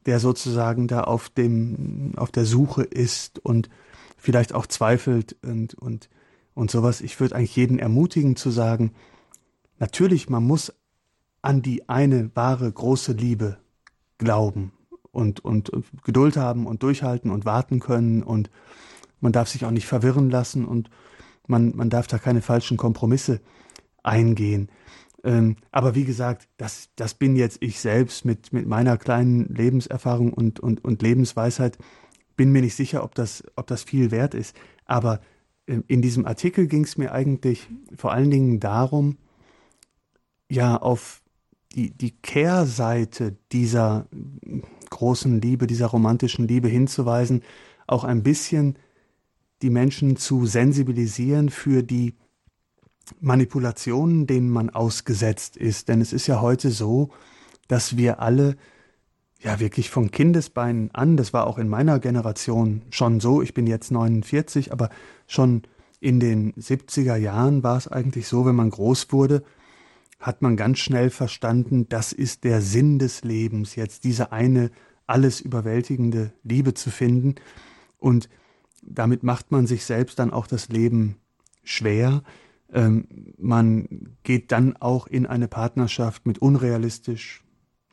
der sozusagen da auf dem, auf der Suche ist und vielleicht auch zweifelt und, und, und sowas. Ich würde eigentlich jeden ermutigen zu sagen, natürlich, man muss an die eine wahre große Liebe glauben und, und Geduld haben und durchhalten und warten können und man darf sich auch nicht verwirren lassen und man, man darf da keine falschen Kompromisse eingehen. Ähm, aber wie gesagt, das, das bin jetzt ich selbst mit, mit meiner kleinen Lebenserfahrung und, und, und Lebensweisheit. Bin mir nicht sicher, ob das, ob das viel wert ist. Aber äh, in diesem Artikel ging es mir eigentlich vor allen Dingen darum, ja, auf die, die Kehrseite dieser großen Liebe, dieser romantischen Liebe hinzuweisen, auch ein bisschen die Menschen zu sensibilisieren für die Manipulationen, denen man ausgesetzt ist. Denn es ist ja heute so, dass wir alle ja wirklich von Kindesbeinen an, das war auch in meiner Generation schon so, ich bin jetzt 49, aber schon in den 70er Jahren war es eigentlich so, wenn man groß wurde, hat man ganz schnell verstanden, das ist der Sinn des Lebens, jetzt diese eine alles überwältigende Liebe zu finden. Und damit macht man sich selbst dann auch das Leben schwer. Ähm, man geht dann auch in eine Partnerschaft mit unrealistisch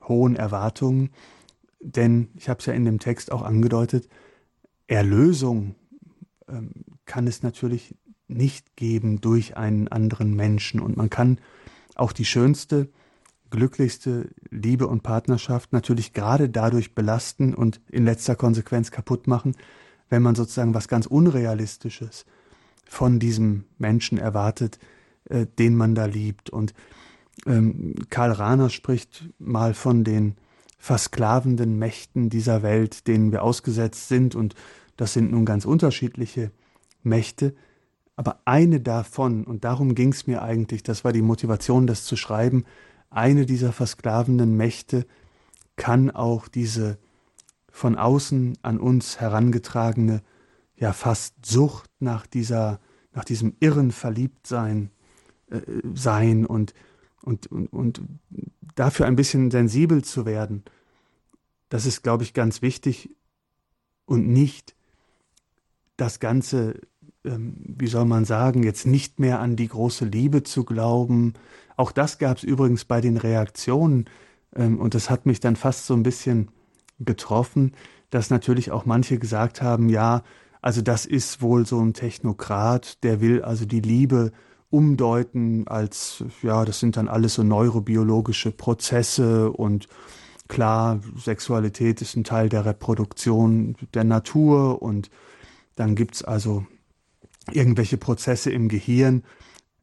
hohen Erwartungen, denn ich habe es ja in dem Text auch angedeutet, Erlösung ähm, kann es natürlich nicht geben durch einen anderen Menschen und man kann auch die schönste, glücklichste Liebe und Partnerschaft natürlich gerade dadurch belasten und in letzter Konsequenz kaputt machen, wenn man sozusagen was ganz Unrealistisches von diesem Menschen erwartet, äh, den man da liebt. Und ähm, Karl Rahner spricht mal von den versklavenden Mächten dieser Welt, denen wir ausgesetzt sind. Und das sind nun ganz unterschiedliche Mächte. Aber eine davon, und darum ging es mir eigentlich, das war die Motivation, das zu schreiben, eine dieser versklavenden Mächte kann auch diese von außen an uns herangetragene ja fast Sucht nach dieser, nach diesem irren Verliebtsein äh, sein und, und, und, und dafür ein bisschen sensibel zu werden, das ist, glaube ich, ganz wichtig und nicht das Ganze, wie soll man sagen, jetzt nicht mehr an die große Liebe zu glauben. Auch das gab es übrigens bei den Reaktionen ähm, und das hat mich dann fast so ein bisschen getroffen, dass natürlich auch manche gesagt haben, ja, also das ist wohl so ein Technokrat, der will also die Liebe umdeuten als, ja, das sind dann alles so neurobiologische Prozesse und klar, Sexualität ist ein Teil der Reproduktion der Natur und dann gibt's also irgendwelche Prozesse im Gehirn.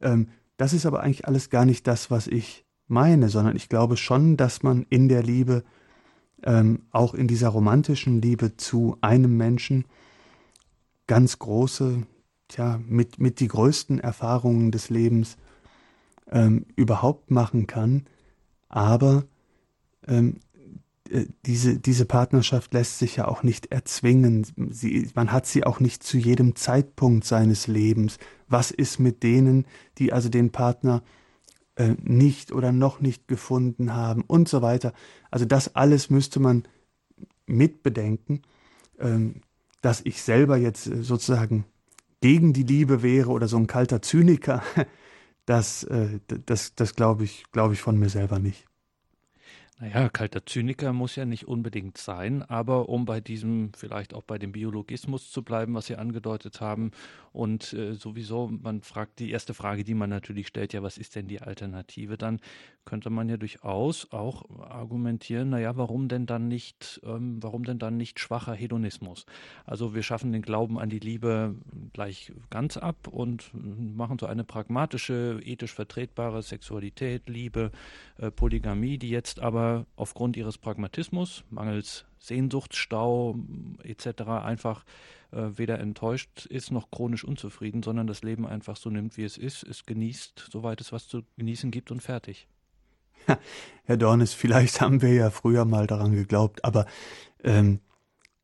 Ähm, das ist aber eigentlich alles gar nicht das, was ich meine, sondern ich glaube schon, dass man in der Liebe, ähm, auch in dieser romantischen Liebe zu einem Menschen, ganz große, tja, mit, mit die größten Erfahrungen des Lebens ähm, überhaupt machen kann. Aber ähm, äh, diese, diese Partnerschaft lässt sich ja auch nicht erzwingen. Sie, man hat sie auch nicht zu jedem Zeitpunkt seines Lebens. Was ist mit denen, die also den Partner äh, nicht oder noch nicht gefunden haben und so weiter? Also das alles müsste man mitbedenken. Ähm, dass ich selber jetzt äh, sozusagen gegen die Liebe wäre oder so ein kalter Zyniker, das, äh, das, das glaube ich, glaube ich von mir selber nicht. Naja, kalter Zyniker muss ja nicht unbedingt sein, aber um bei diesem, vielleicht auch bei dem Biologismus zu bleiben, was Sie angedeutet haben, und äh, sowieso, man fragt, die erste Frage, die man natürlich stellt, ja, was ist denn die Alternative? Dann könnte man ja durchaus auch argumentieren, naja, warum denn dann nicht, ähm, warum denn dann nicht schwacher Hedonismus? Also wir schaffen den Glauben an die Liebe gleich ganz ab und machen so eine pragmatische, ethisch vertretbare Sexualität, Liebe, äh, Polygamie, die jetzt aber aufgrund ihres Pragmatismus, mangels Sehnsuchtsstau etc. einfach äh, weder enttäuscht ist noch chronisch unzufrieden, sondern das Leben einfach so nimmt, wie es ist, es genießt, soweit es was zu genießen gibt und fertig. Herr Dornes, vielleicht haben wir ja früher mal daran geglaubt, aber ähm,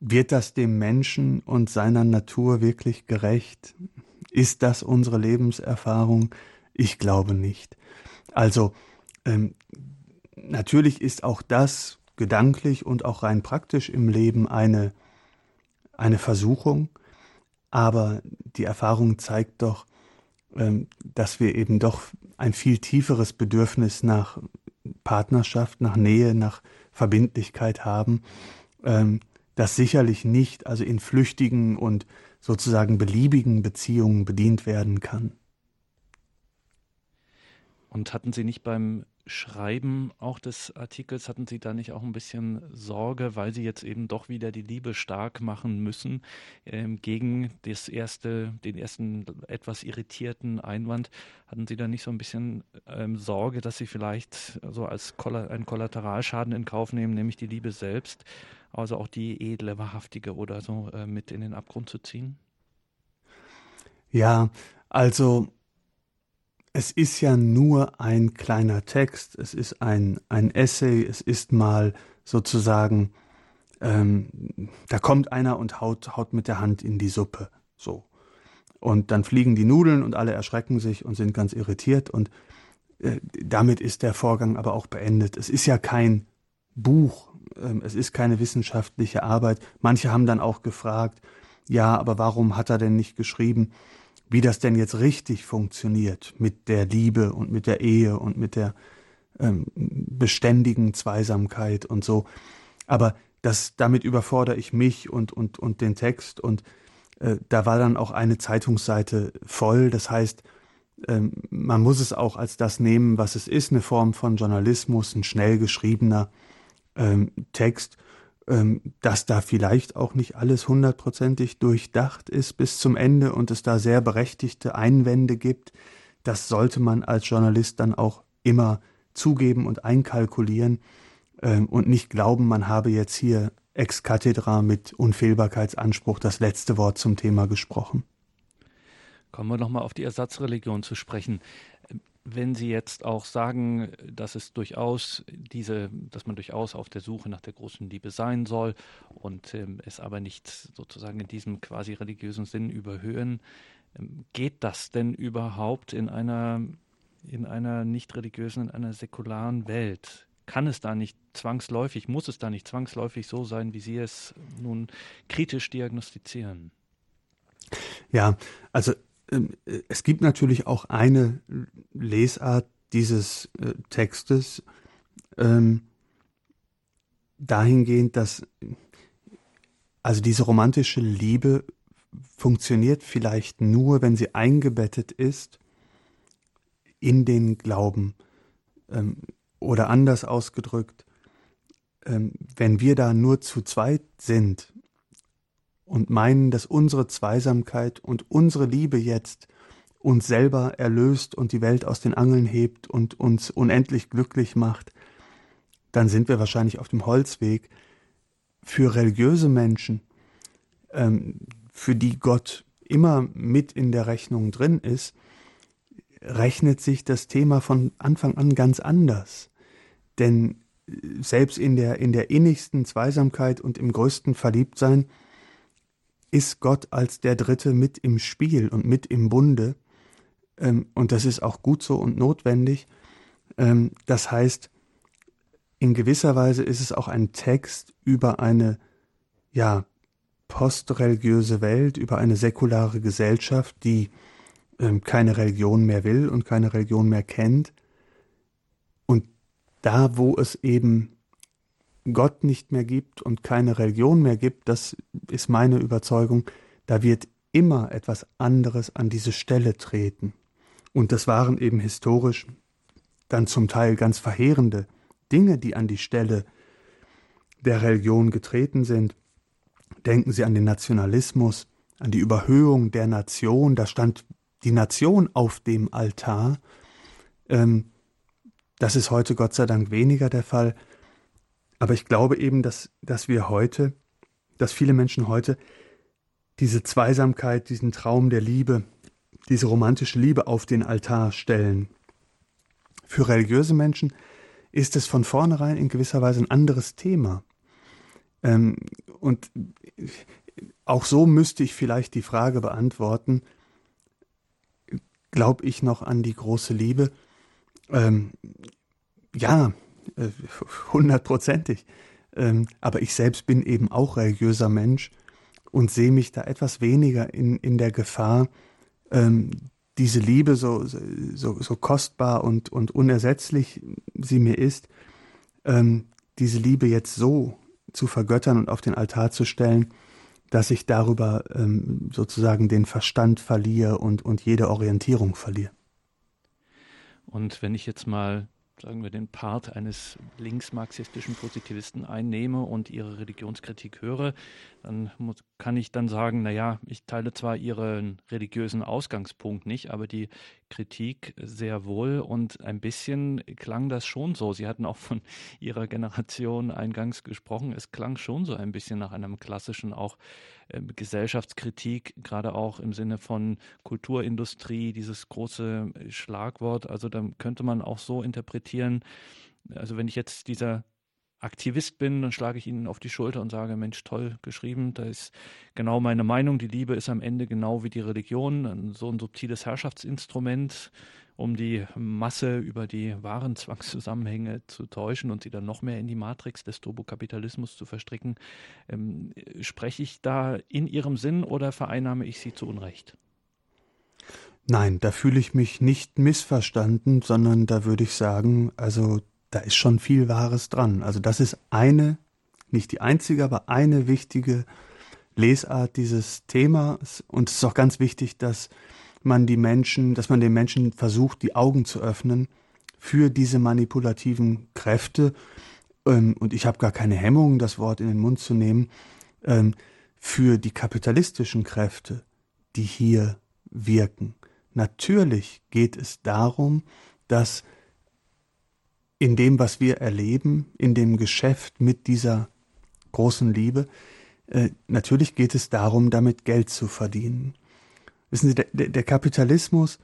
wird das dem Menschen und seiner Natur wirklich gerecht? Ist das unsere Lebenserfahrung? Ich glaube nicht. Also ähm, natürlich ist auch das gedanklich und auch rein praktisch im Leben eine, eine Versuchung. Aber die Erfahrung zeigt doch, ähm, dass wir eben doch ein viel tieferes Bedürfnis nach Partnerschaft, nach Nähe, nach Verbindlichkeit haben, ähm, das sicherlich nicht also in flüchtigen und sozusagen beliebigen Beziehungen bedient werden kann. Und hatten Sie nicht beim Schreiben auch des Artikels, hatten Sie da nicht auch ein bisschen Sorge, weil Sie jetzt eben doch wieder die Liebe stark machen müssen, ähm, gegen das erste, den ersten etwas irritierten Einwand? Hatten Sie da nicht so ein bisschen ähm, Sorge, dass Sie vielleicht so als Kolla einen Kollateralschaden in Kauf nehmen, nämlich die Liebe selbst, also auch die edle, wahrhaftige oder so äh, mit in den Abgrund zu ziehen? Ja, also es ist ja nur ein kleiner Text, es ist ein, ein Essay, es ist mal sozusagen, ähm, da kommt einer und haut, haut mit der Hand in die Suppe. So. Und dann fliegen die Nudeln und alle erschrecken sich und sind ganz irritiert und äh, damit ist der Vorgang aber auch beendet. Es ist ja kein Buch, äh, es ist keine wissenschaftliche Arbeit. Manche haben dann auch gefragt, ja, aber warum hat er denn nicht geschrieben? Wie das denn jetzt richtig funktioniert mit der Liebe und mit der Ehe und mit der ähm, beständigen Zweisamkeit und so. Aber das, damit überfordere ich mich und, und, und den Text und äh, da war dann auch eine Zeitungsseite voll. Das heißt, ähm, man muss es auch als das nehmen, was es ist, eine Form von Journalismus, ein schnell geschriebener ähm, Text dass da vielleicht auch nicht alles hundertprozentig durchdacht ist bis zum Ende und es da sehr berechtigte Einwände gibt. Das sollte man als Journalist dann auch immer zugeben und einkalkulieren ähm, und nicht glauben, man habe jetzt hier ex cathedra mit Unfehlbarkeitsanspruch das letzte Wort zum Thema gesprochen. Kommen wir nochmal auf die Ersatzreligion zu sprechen wenn Sie jetzt auch sagen, dass es durchaus diese, dass man durchaus auf der Suche nach der großen Liebe sein soll und ähm, es aber nicht sozusagen in diesem quasi religiösen Sinn überhöhen, ähm, geht das denn überhaupt in einer in einer nicht religiösen, in einer säkularen Welt? Kann es da nicht zwangsläufig, muss es da nicht zwangsläufig so sein, wie Sie es nun kritisch diagnostizieren? Ja, also es gibt natürlich auch eine Lesart dieses äh, Textes ähm, dahingehend, dass also diese romantische Liebe funktioniert vielleicht nur, wenn sie eingebettet ist in den Glauben. Ähm, oder anders ausgedrückt, ähm, wenn wir da nur zu zweit sind und meinen, dass unsere Zweisamkeit und unsere Liebe jetzt uns selber erlöst und die Welt aus den Angeln hebt und uns unendlich glücklich macht, dann sind wir wahrscheinlich auf dem Holzweg. Für religiöse Menschen, ähm, für die Gott immer mit in der Rechnung drin ist, rechnet sich das Thema von Anfang an ganz anders. Denn selbst in der, in der innigsten Zweisamkeit und im größten Verliebtsein ist Gott als der Dritte mit im Spiel und mit im Bunde. Ähm, und das ist auch gut so und notwendig. Ähm, das heißt, in gewisser Weise ist es auch ein Text über eine, ja, postreligiöse Welt, über eine säkulare Gesellschaft, die ähm, keine Religion mehr will und keine Religion mehr kennt. Und da, wo es eben Gott nicht mehr gibt und keine Religion mehr gibt, das ist meine Überzeugung, da wird immer etwas anderes an diese Stelle treten. Und das waren eben historisch dann zum Teil ganz verheerende Dinge, die an die Stelle der Religion getreten sind. Denken Sie an den Nationalismus, an die Überhöhung der Nation, da stand die Nation auf dem Altar. Ähm, das ist heute Gott sei Dank weniger der Fall. Aber ich glaube eben, dass, dass wir heute, dass viele Menschen heute diese Zweisamkeit, diesen Traum der Liebe, diese romantische Liebe auf den Altar stellen. Für religiöse Menschen ist es von vornherein in gewisser Weise ein anderes Thema. Ähm, und auch so müsste ich vielleicht die Frage beantworten, glaube ich noch an die große Liebe? Ähm, ja, hundertprozentig. Ähm, aber ich selbst bin eben auch religiöser Mensch und sehe mich da etwas weniger in, in der Gefahr, ähm, diese Liebe, so, so, so kostbar und, und unersetzlich sie mir ist, ähm, diese Liebe jetzt so zu vergöttern und auf den Altar zu stellen, dass ich darüber ähm, sozusagen den Verstand verliere und, und jede Orientierung verliere. Und wenn ich jetzt mal sagen wir, den Part eines linksmarxistischen Positivisten einnehme und ihre Religionskritik höre, dann muss, kann ich dann sagen, naja, ich teile zwar ihren religiösen Ausgangspunkt nicht, aber die Kritik sehr wohl und ein bisschen klang das schon so. Sie hatten auch von Ihrer Generation eingangs gesprochen. Es klang schon so ein bisschen nach einem klassischen auch äh, Gesellschaftskritik, gerade auch im Sinne von Kulturindustrie, dieses große Schlagwort. Also da könnte man auch so interpretieren. Also wenn ich jetzt dieser Aktivist bin, dann schlage ich ihnen auf die Schulter und sage, Mensch, toll geschrieben, da ist genau meine Meinung, die Liebe ist am Ende genau wie die Religion, so ein subtiles Herrschaftsinstrument, um die Masse über die wahren Zwangszusammenhänge zu täuschen und sie dann noch mehr in die Matrix des Turbokapitalismus zu verstricken. Ähm, spreche ich da in ihrem Sinn oder vereinnahme ich sie zu Unrecht? Nein, da fühle ich mich nicht missverstanden, sondern da würde ich sagen, also da ist schon viel Wahres dran. Also das ist eine, nicht die einzige, aber eine wichtige Lesart dieses Themas. Und es ist auch ganz wichtig, dass man die Menschen, dass man den Menschen versucht, die Augen zu öffnen für diese manipulativen Kräfte. Ähm, und ich habe gar keine Hemmung, das Wort in den Mund zu nehmen, ähm, für die kapitalistischen Kräfte, die hier wirken. Natürlich geht es darum, dass in dem, was wir erleben, in dem Geschäft mit dieser großen Liebe, äh, natürlich geht es darum, damit Geld zu verdienen. Wissen Sie, der, der Kapitalismus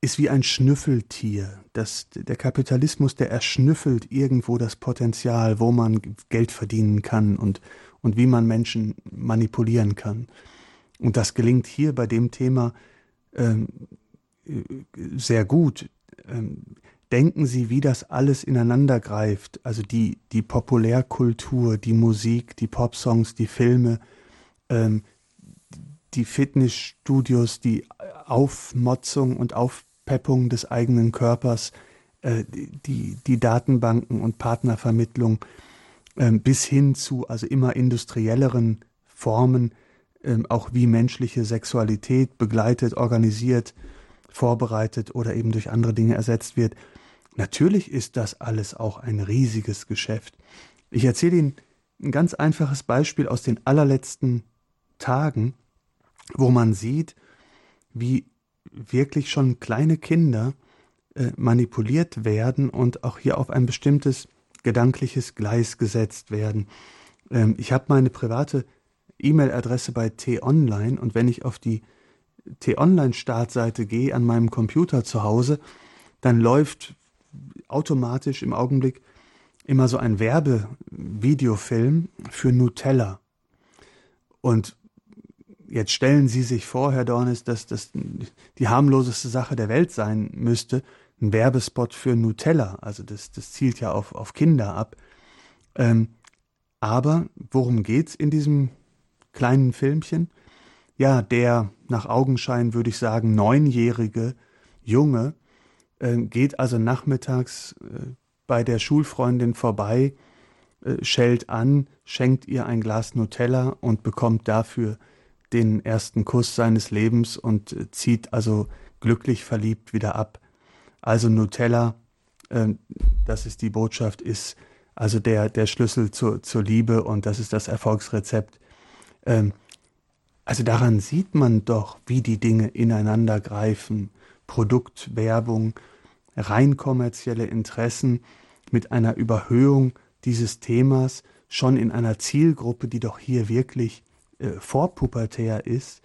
ist wie ein Schnüffeltier. Das, der Kapitalismus, der erschnüffelt irgendwo das Potenzial, wo man Geld verdienen kann und, und wie man Menschen manipulieren kann. Und das gelingt hier bei dem Thema ähm, sehr gut. Ähm, denken Sie, wie das alles ineinander greift. Also die, die Populärkultur, die Musik, die Popsongs, die Filme, ähm, die Fitnessstudios, die Aufmotzung und Aufpeppung des eigenen Körpers, äh, die, die Datenbanken und Partnervermittlung äh, bis hin zu also immer industrielleren Formen, äh, auch wie menschliche Sexualität begleitet, organisiert, vorbereitet oder eben durch andere Dinge ersetzt wird. Natürlich ist das alles auch ein riesiges Geschäft. Ich erzähle Ihnen ein ganz einfaches Beispiel aus den allerletzten Tagen, wo man sieht, wie wirklich schon kleine Kinder äh, manipuliert werden und auch hier auf ein bestimmtes gedankliches Gleis gesetzt werden. Ähm, ich habe meine private E-Mail-Adresse bei T-Online und wenn ich auf die T-Online-Startseite gehe an meinem Computer zu Hause, dann läuft automatisch im Augenblick immer so ein Werbevideofilm für Nutella. Und jetzt stellen Sie sich vor, Herr Dornis, dass das die harmloseste Sache der Welt sein müsste, ein Werbespot für Nutella. Also das, das zielt ja auf, auf Kinder ab. Ähm, aber worum geht's in diesem kleinen Filmchen? Ja, der nach Augenschein würde ich sagen neunjährige Junge geht also nachmittags äh, bei der Schulfreundin vorbei, äh, schellt an, schenkt ihr ein Glas Nutella und bekommt dafür den ersten Kuss seines Lebens und äh, zieht also glücklich verliebt wieder ab. Also Nutella, äh, das ist die Botschaft, ist also der, der Schlüssel zur, zur Liebe und das ist das Erfolgsrezept. Ähm, also daran sieht man doch, wie die Dinge ineinander greifen. Produktwerbung, rein kommerzielle Interessen mit einer Überhöhung dieses Themas schon in einer Zielgruppe, die doch hier wirklich äh, vorpubertär ist.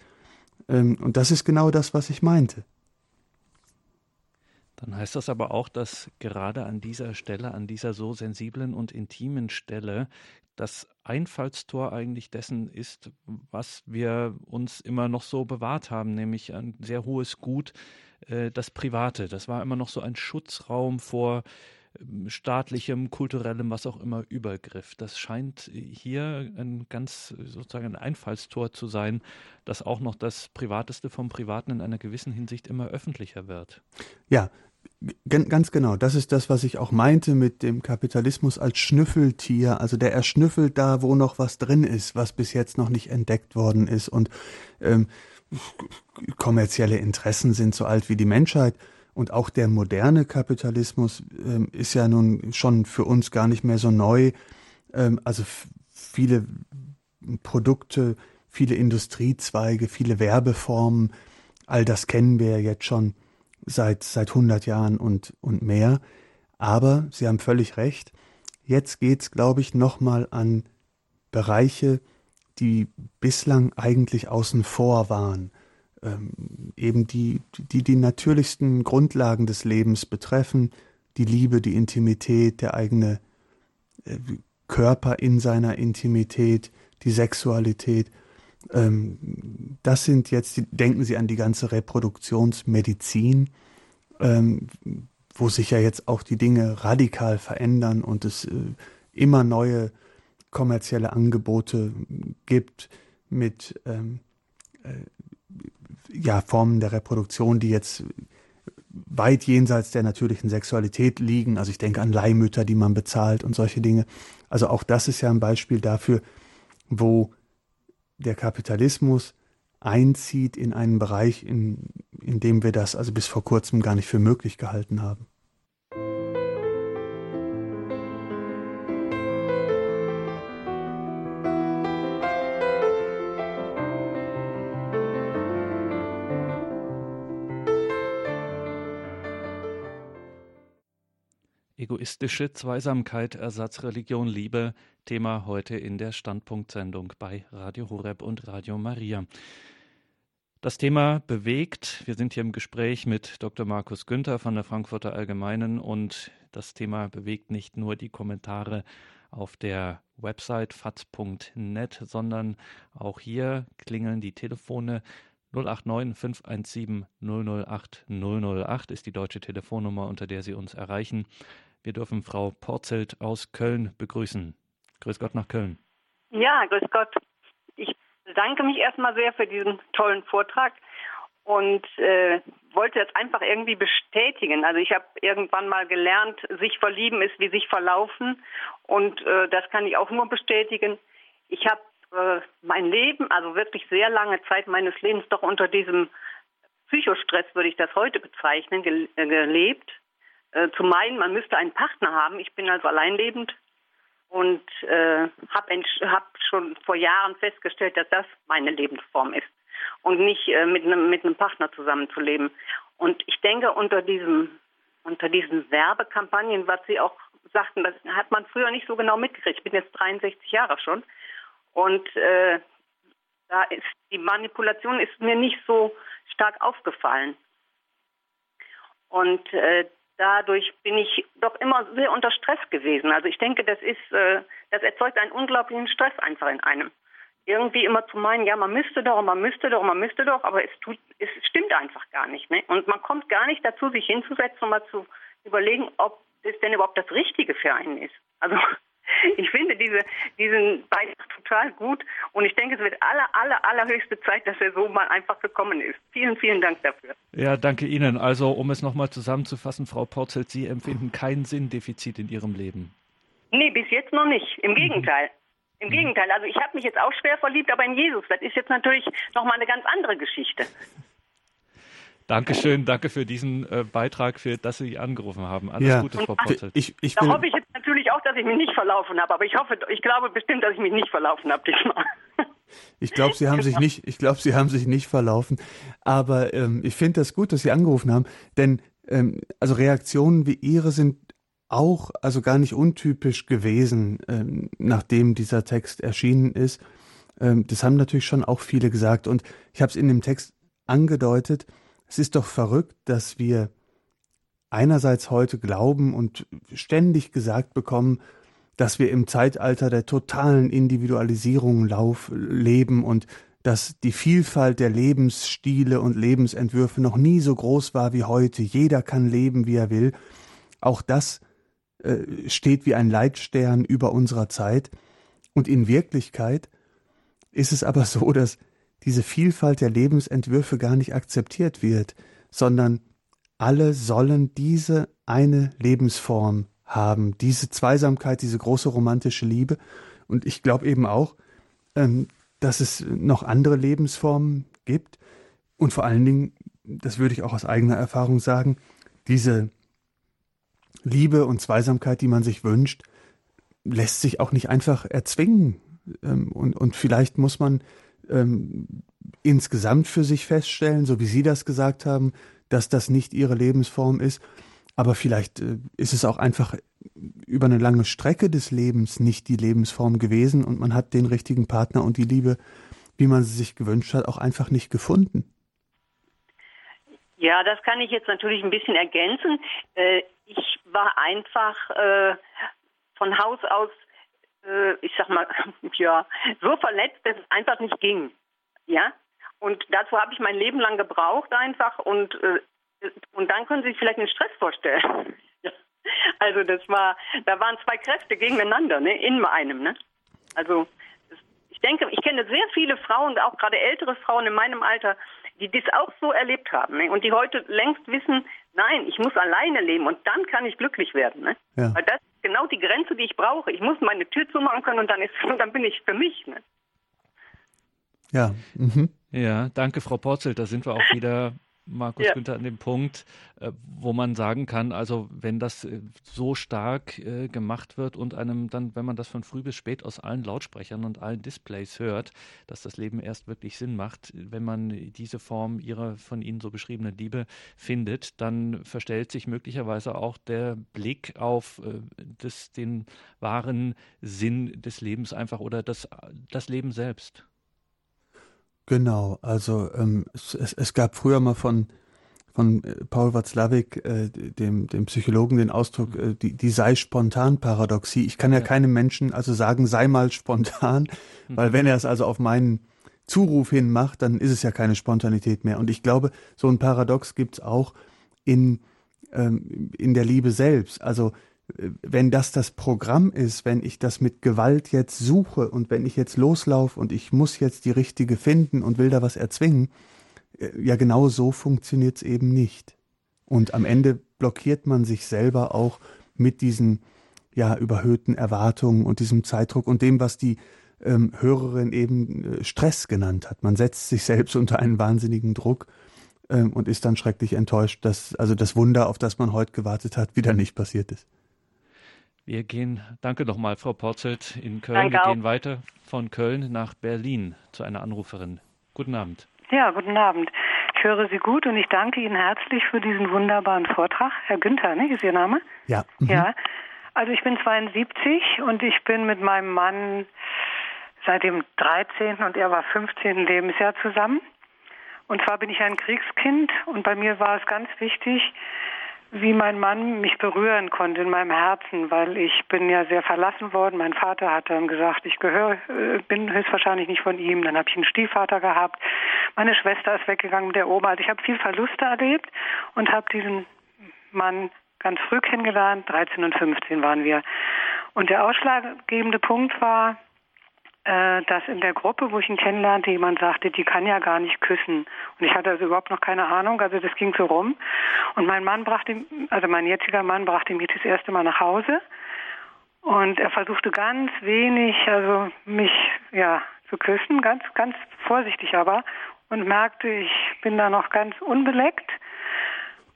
Ähm, und das ist genau das, was ich meinte. Dann heißt das aber auch, dass gerade an dieser Stelle, an dieser so sensiblen und intimen Stelle, das Einfallstor eigentlich dessen ist, was wir uns immer noch so bewahrt haben, nämlich ein sehr hohes Gut, äh, das Private. Das war immer noch so ein Schutzraum vor ähm, staatlichem, kulturellem, was auch immer Übergriff. Das scheint hier ein ganz sozusagen ein Einfallstor zu sein, dass auch noch das Privateste vom Privaten in einer gewissen Hinsicht immer öffentlicher wird. Ja, Ganz genau, das ist das, was ich auch meinte mit dem Kapitalismus als Schnüffeltier. Also der erschnüffelt da, wo noch was drin ist, was bis jetzt noch nicht entdeckt worden ist. Und ähm, kommerzielle Interessen sind so alt wie die Menschheit. Und auch der moderne Kapitalismus ähm, ist ja nun schon für uns gar nicht mehr so neu. Ähm, also viele Produkte, viele Industriezweige, viele Werbeformen, all das kennen wir ja jetzt schon seit, seit 100 Jahren und, und mehr. Aber Sie haben völlig recht. Jetzt geht's, glaube ich, nochmal an Bereiche, die bislang eigentlich außen vor waren ähm, eben die, die die natürlichsten Grundlagen des Lebens betreffen, die Liebe, die Intimität, der eigene äh, Körper in seiner Intimität, die Sexualität. Ähm, das sind jetzt, die, denken Sie an die ganze Reproduktionsmedizin, ähm, wo sich ja jetzt auch die Dinge radikal verändern und es äh, immer neue kommerzielle Angebote gibt mit ähm, äh, ja, Formen der Reproduktion, die jetzt weit jenseits der natürlichen Sexualität liegen. Also ich denke an Leihmütter, die man bezahlt und solche Dinge. Also auch das ist ja ein Beispiel dafür, wo der Kapitalismus einzieht in einen Bereich, in, in dem wir das also bis vor kurzem gar nicht für möglich gehalten haben. Egoistische Zweisamkeit, Ersatzreligion, Liebe, Thema heute in der Standpunktsendung bei Radio Horeb und Radio Maria. Das Thema bewegt. Wir sind hier im Gespräch mit Dr. Markus Günther von der Frankfurter Allgemeinen und das Thema bewegt nicht nur die Kommentare auf der Website faz.net, sondern auch hier klingeln die Telefone 089 517 008 008 ist die deutsche Telefonnummer, unter der Sie uns erreichen. Wir dürfen Frau Porzelt aus Köln begrüßen. Grüß Gott nach Köln. Ja, grüß Gott. Ich bedanke mich erstmal sehr für diesen tollen Vortrag und äh, wollte es einfach irgendwie bestätigen. Also ich habe irgendwann mal gelernt, sich verlieben ist wie sich verlaufen und äh, das kann ich auch nur bestätigen. Ich habe äh, mein Leben, also wirklich sehr lange Zeit meines Lebens doch unter diesem Psychostress, würde ich das heute bezeichnen, äh, gelebt äh, zu meinen, man müsste einen Partner haben. Ich bin also alleinlebend und äh, habe hab schon vor Jahren festgestellt, dass das meine Lebensform ist und nicht äh, mit einem mit Partner zusammenzuleben. Und ich denke unter diesem unter diesen Werbekampagnen, was Sie auch sagten, das hat man früher nicht so genau mitgekriegt. Ich bin jetzt 63 Jahre schon und äh, da ist die Manipulation ist mir nicht so stark aufgefallen. Und äh, dadurch bin ich doch immer sehr unter Stress gewesen. Also ich denke, das ist, äh, das erzeugt einen unglaublichen Stress einfach in einem. Irgendwie immer zu meinen, ja, man müsste doch, man müsste doch, man müsste doch, aber es tut, es stimmt einfach gar nicht. Ne? Und man kommt gar nicht dazu, sich hinzusetzen und mal zu überlegen, ob das denn überhaupt das Richtige für einen ist. Also ich finde diese, diesen Beitrag total gut und ich denke, es wird aller, aller, allerhöchste Zeit, dass er so mal einfach gekommen ist. Vielen, vielen Dank dafür. Ja, danke Ihnen. Also, um es nochmal zusammenzufassen, Frau Porzelt, Sie empfinden kein Sinndefizit in Ihrem Leben. Nee, bis jetzt noch nicht. Im Gegenteil. Im mhm. Gegenteil. Also, ich habe mich jetzt auch schwer verliebt, aber in Jesus. Das ist jetzt natürlich nochmal eine ganz andere Geschichte. Dankeschön, danke für diesen äh, Beitrag, für das Sie angerufen haben. Alles ja. Gute, Frau Potzelt. Ich, ich da hoffe ich jetzt natürlich auch, dass ich mich nicht verlaufen habe, aber ich hoffe, ich glaube bestimmt, dass ich mich nicht verlaufen habe diesmal. Ich glaube, Sie haben sich nicht, ich glaube, Sie haben sich nicht verlaufen. Aber ähm, ich finde das gut, dass Sie angerufen haben, denn ähm, also Reaktionen wie Ihre sind auch also gar nicht untypisch gewesen, ähm, nachdem dieser Text erschienen ist. Ähm, das haben natürlich schon auch viele gesagt und ich habe es in dem Text angedeutet. Es ist doch verrückt, dass wir einerseits heute glauben und ständig gesagt bekommen, dass wir im Zeitalter der totalen Individualisierung lauf, leben und dass die Vielfalt der Lebensstile und Lebensentwürfe noch nie so groß war wie heute. Jeder kann leben, wie er will. Auch das äh, steht wie ein Leitstern über unserer Zeit. Und in Wirklichkeit ist es aber so, dass diese Vielfalt der Lebensentwürfe gar nicht akzeptiert wird, sondern alle sollen diese eine Lebensform haben, diese Zweisamkeit, diese große romantische Liebe. Und ich glaube eben auch, ähm, dass es noch andere Lebensformen gibt. Und vor allen Dingen, das würde ich auch aus eigener Erfahrung sagen, diese Liebe und Zweisamkeit, die man sich wünscht, lässt sich auch nicht einfach erzwingen. Ähm, und, und vielleicht muss man ähm, insgesamt für sich feststellen, so wie Sie das gesagt haben, dass das nicht Ihre Lebensform ist. Aber vielleicht äh, ist es auch einfach über eine lange Strecke des Lebens nicht die Lebensform gewesen und man hat den richtigen Partner und die Liebe, wie man sie sich gewünscht hat, auch einfach nicht gefunden. Ja, das kann ich jetzt natürlich ein bisschen ergänzen. Äh, ich war einfach äh, von Haus aus, ich sag mal, ja, so verletzt, dass es einfach nicht ging. Ja, und dazu habe ich mein Leben lang gebraucht einfach und und dann können Sie sich vielleicht einen Stress vorstellen. Also das war, da waren zwei Kräfte gegeneinander, ne, in einem, ne? Also ich denke, ich kenne sehr viele Frauen, auch gerade ältere Frauen in meinem Alter, die das auch so erlebt haben ne? und die heute längst wissen, nein, ich muss alleine leben und dann kann ich glücklich werden. Ne? Ja. Weil das genau die Grenze, die ich brauche. Ich muss meine Tür zumachen können und dann ist und dann bin ich für mich. Ne? Ja. Mhm. Ja, danke, Frau Porzel. Da sind wir auch wieder Markus ja. Günther, an dem Punkt, äh, wo man sagen kann, also wenn das äh, so stark äh, gemacht wird und einem dann, wenn man das von früh bis spät aus allen Lautsprechern und allen Displays hört, dass das Leben erst wirklich Sinn macht, wenn man diese Form ihrer von Ihnen so beschriebenen Liebe findet, dann verstellt sich möglicherweise auch der Blick auf das, den wahren Sinn des Lebens einfach oder das, das Leben selbst. Genau, also ähm, es, es, gab früher mal von, von äh, Paul Watzlawick, äh, dem, dem Psychologen, den Ausdruck, äh, die, die sei spontan Paradoxie. Ich kann ja, ja, keinem Menschen also sagen, sei mal spontan, mhm. weil wenn er es also auf meinen Zuruf hin macht, dann ist es ja keine Spontanität mehr. Und ich glaube, so ein Paradox gibt's auch in, ähm, in der Liebe selbst. Also wenn das das Programm ist, wenn ich das mit Gewalt jetzt suche und wenn ich jetzt loslaufe und ich muss jetzt die richtige finden und will da was erzwingen, äh, ja genau so funktioniert es eben nicht. Und am Ende blockiert man sich selber auch mit diesen ja überhöhten Erwartungen und diesem Zeitdruck und dem, was die ähm, Hörerin eben äh, Stress genannt hat. Man setzt sich selbst unter einen wahnsinnigen Druck ähm, und ist dann schrecklich enttäuscht, dass also das Wunder, auf das man heute gewartet hat, wieder nicht passiert ist. Wir gehen, danke nochmal, Frau Porzelt in Köln. Danke Wir auch. gehen weiter von Köln nach Berlin zu einer Anruferin. Guten Abend. Ja, guten Abend. Ich höre Sie gut und ich danke Ihnen herzlich für diesen wunderbaren Vortrag. Herr Günther, ne, ist Ihr Name? Ja. Mhm. Ja. Also ich bin 72 und ich bin mit meinem Mann seit dem 13. und er war 15. Lebensjahr zusammen. Und zwar bin ich ein Kriegskind und bei mir war es ganz wichtig, wie mein Mann mich berühren konnte in meinem Herzen, weil ich bin ja sehr verlassen worden. Mein Vater hat dann gesagt, ich gehöre, äh, bin höchstwahrscheinlich nicht von ihm. Dann habe ich einen Stiefvater gehabt. Meine Schwester ist weggegangen mit der Oma. Also ich habe viel Verluste erlebt und habe diesen Mann ganz früh kennengelernt. 13 und 15 waren wir. Und der ausschlaggebende Punkt war, äh, dass in der Gruppe, wo ich ihn kennenlernte, jemand sagte, die kann ja gar nicht küssen. Und ich hatte also überhaupt noch keine Ahnung, also das ging so rum. Und mein Mann brachte, also mein jetziger Mann brachte mich das erste Mal nach Hause. Und er versuchte ganz wenig, also mich, ja, zu küssen, ganz, ganz vorsichtig aber. Und merkte, ich bin da noch ganz unbeleckt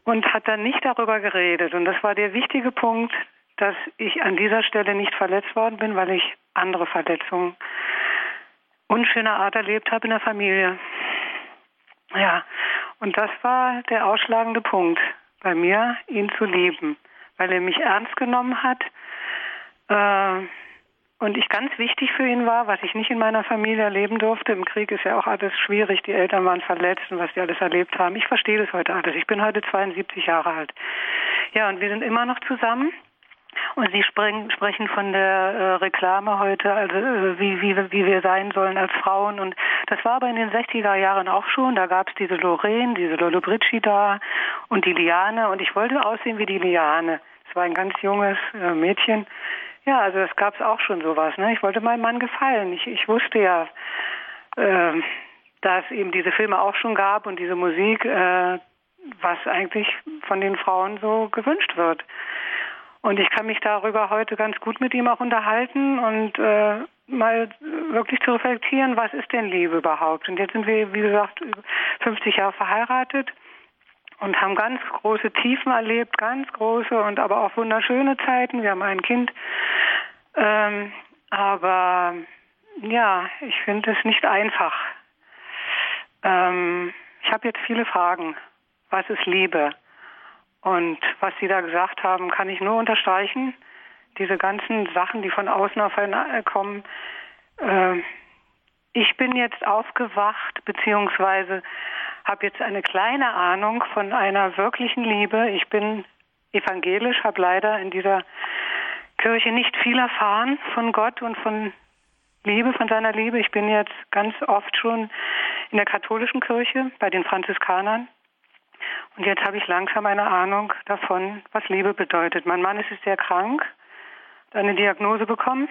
und hat dann nicht darüber geredet. Und das war der wichtige Punkt, dass ich an dieser Stelle nicht verletzt worden bin, weil ich andere Verletzungen unschöner Art erlebt habe in der Familie. Ja, und das war der ausschlagende Punkt bei mir, ihn zu lieben, weil er mich ernst genommen hat äh, und ich ganz wichtig für ihn war, was ich nicht in meiner Familie erleben durfte. Im Krieg ist ja auch alles schwierig, die Eltern waren verletzt und was die alles erlebt haben. Ich verstehe das heute alles. Ich bin heute 72 Jahre alt. Ja, und wir sind immer noch zusammen. Und Sie springen, sprechen von der äh, Reklame heute, also äh, wie, wie, wie wir sein sollen als Frauen. Und das war aber in den 60er Jahren auch schon. Da gab es diese Lorraine, diese Lollobrigida und die Liane. Und ich wollte aussehen wie die Liane. Es war ein ganz junges äh, Mädchen. Ja, also das gab es auch schon sowas. Ne? Ich wollte meinem Mann gefallen. Ich, ich wusste ja, äh, dass eben diese Filme auch schon gab und diese Musik, äh, was eigentlich von den Frauen so gewünscht wird. Und ich kann mich darüber heute ganz gut mit ihm auch unterhalten und äh, mal wirklich zu reflektieren, was ist denn Liebe überhaupt? Und jetzt sind wir, wie gesagt, 50 Jahre verheiratet und haben ganz große Tiefen erlebt, ganz große und aber auch wunderschöne Zeiten. Wir haben ein Kind. Ähm, aber ja, ich finde es nicht einfach. Ähm, ich habe jetzt viele Fragen. Was ist Liebe? Und was Sie da gesagt haben, kann ich nur unterstreichen. Diese ganzen Sachen, die von außen auf einen äh, kommen. Äh, ich bin jetzt aufgewacht, beziehungsweise habe jetzt eine kleine Ahnung von einer wirklichen Liebe. Ich bin evangelisch, habe leider in dieser Kirche nicht viel erfahren von Gott und von Liebe, von seiner Liebe. Ich bin jetzt ganz oft schon in der katholischen Kirche bei den Franziskanern. Und jetzt habe ich langsam eine Ahnung davon, was Liebe bedeutet. Mein Mann ist sehr krank, hat eine Diagnose bekommen.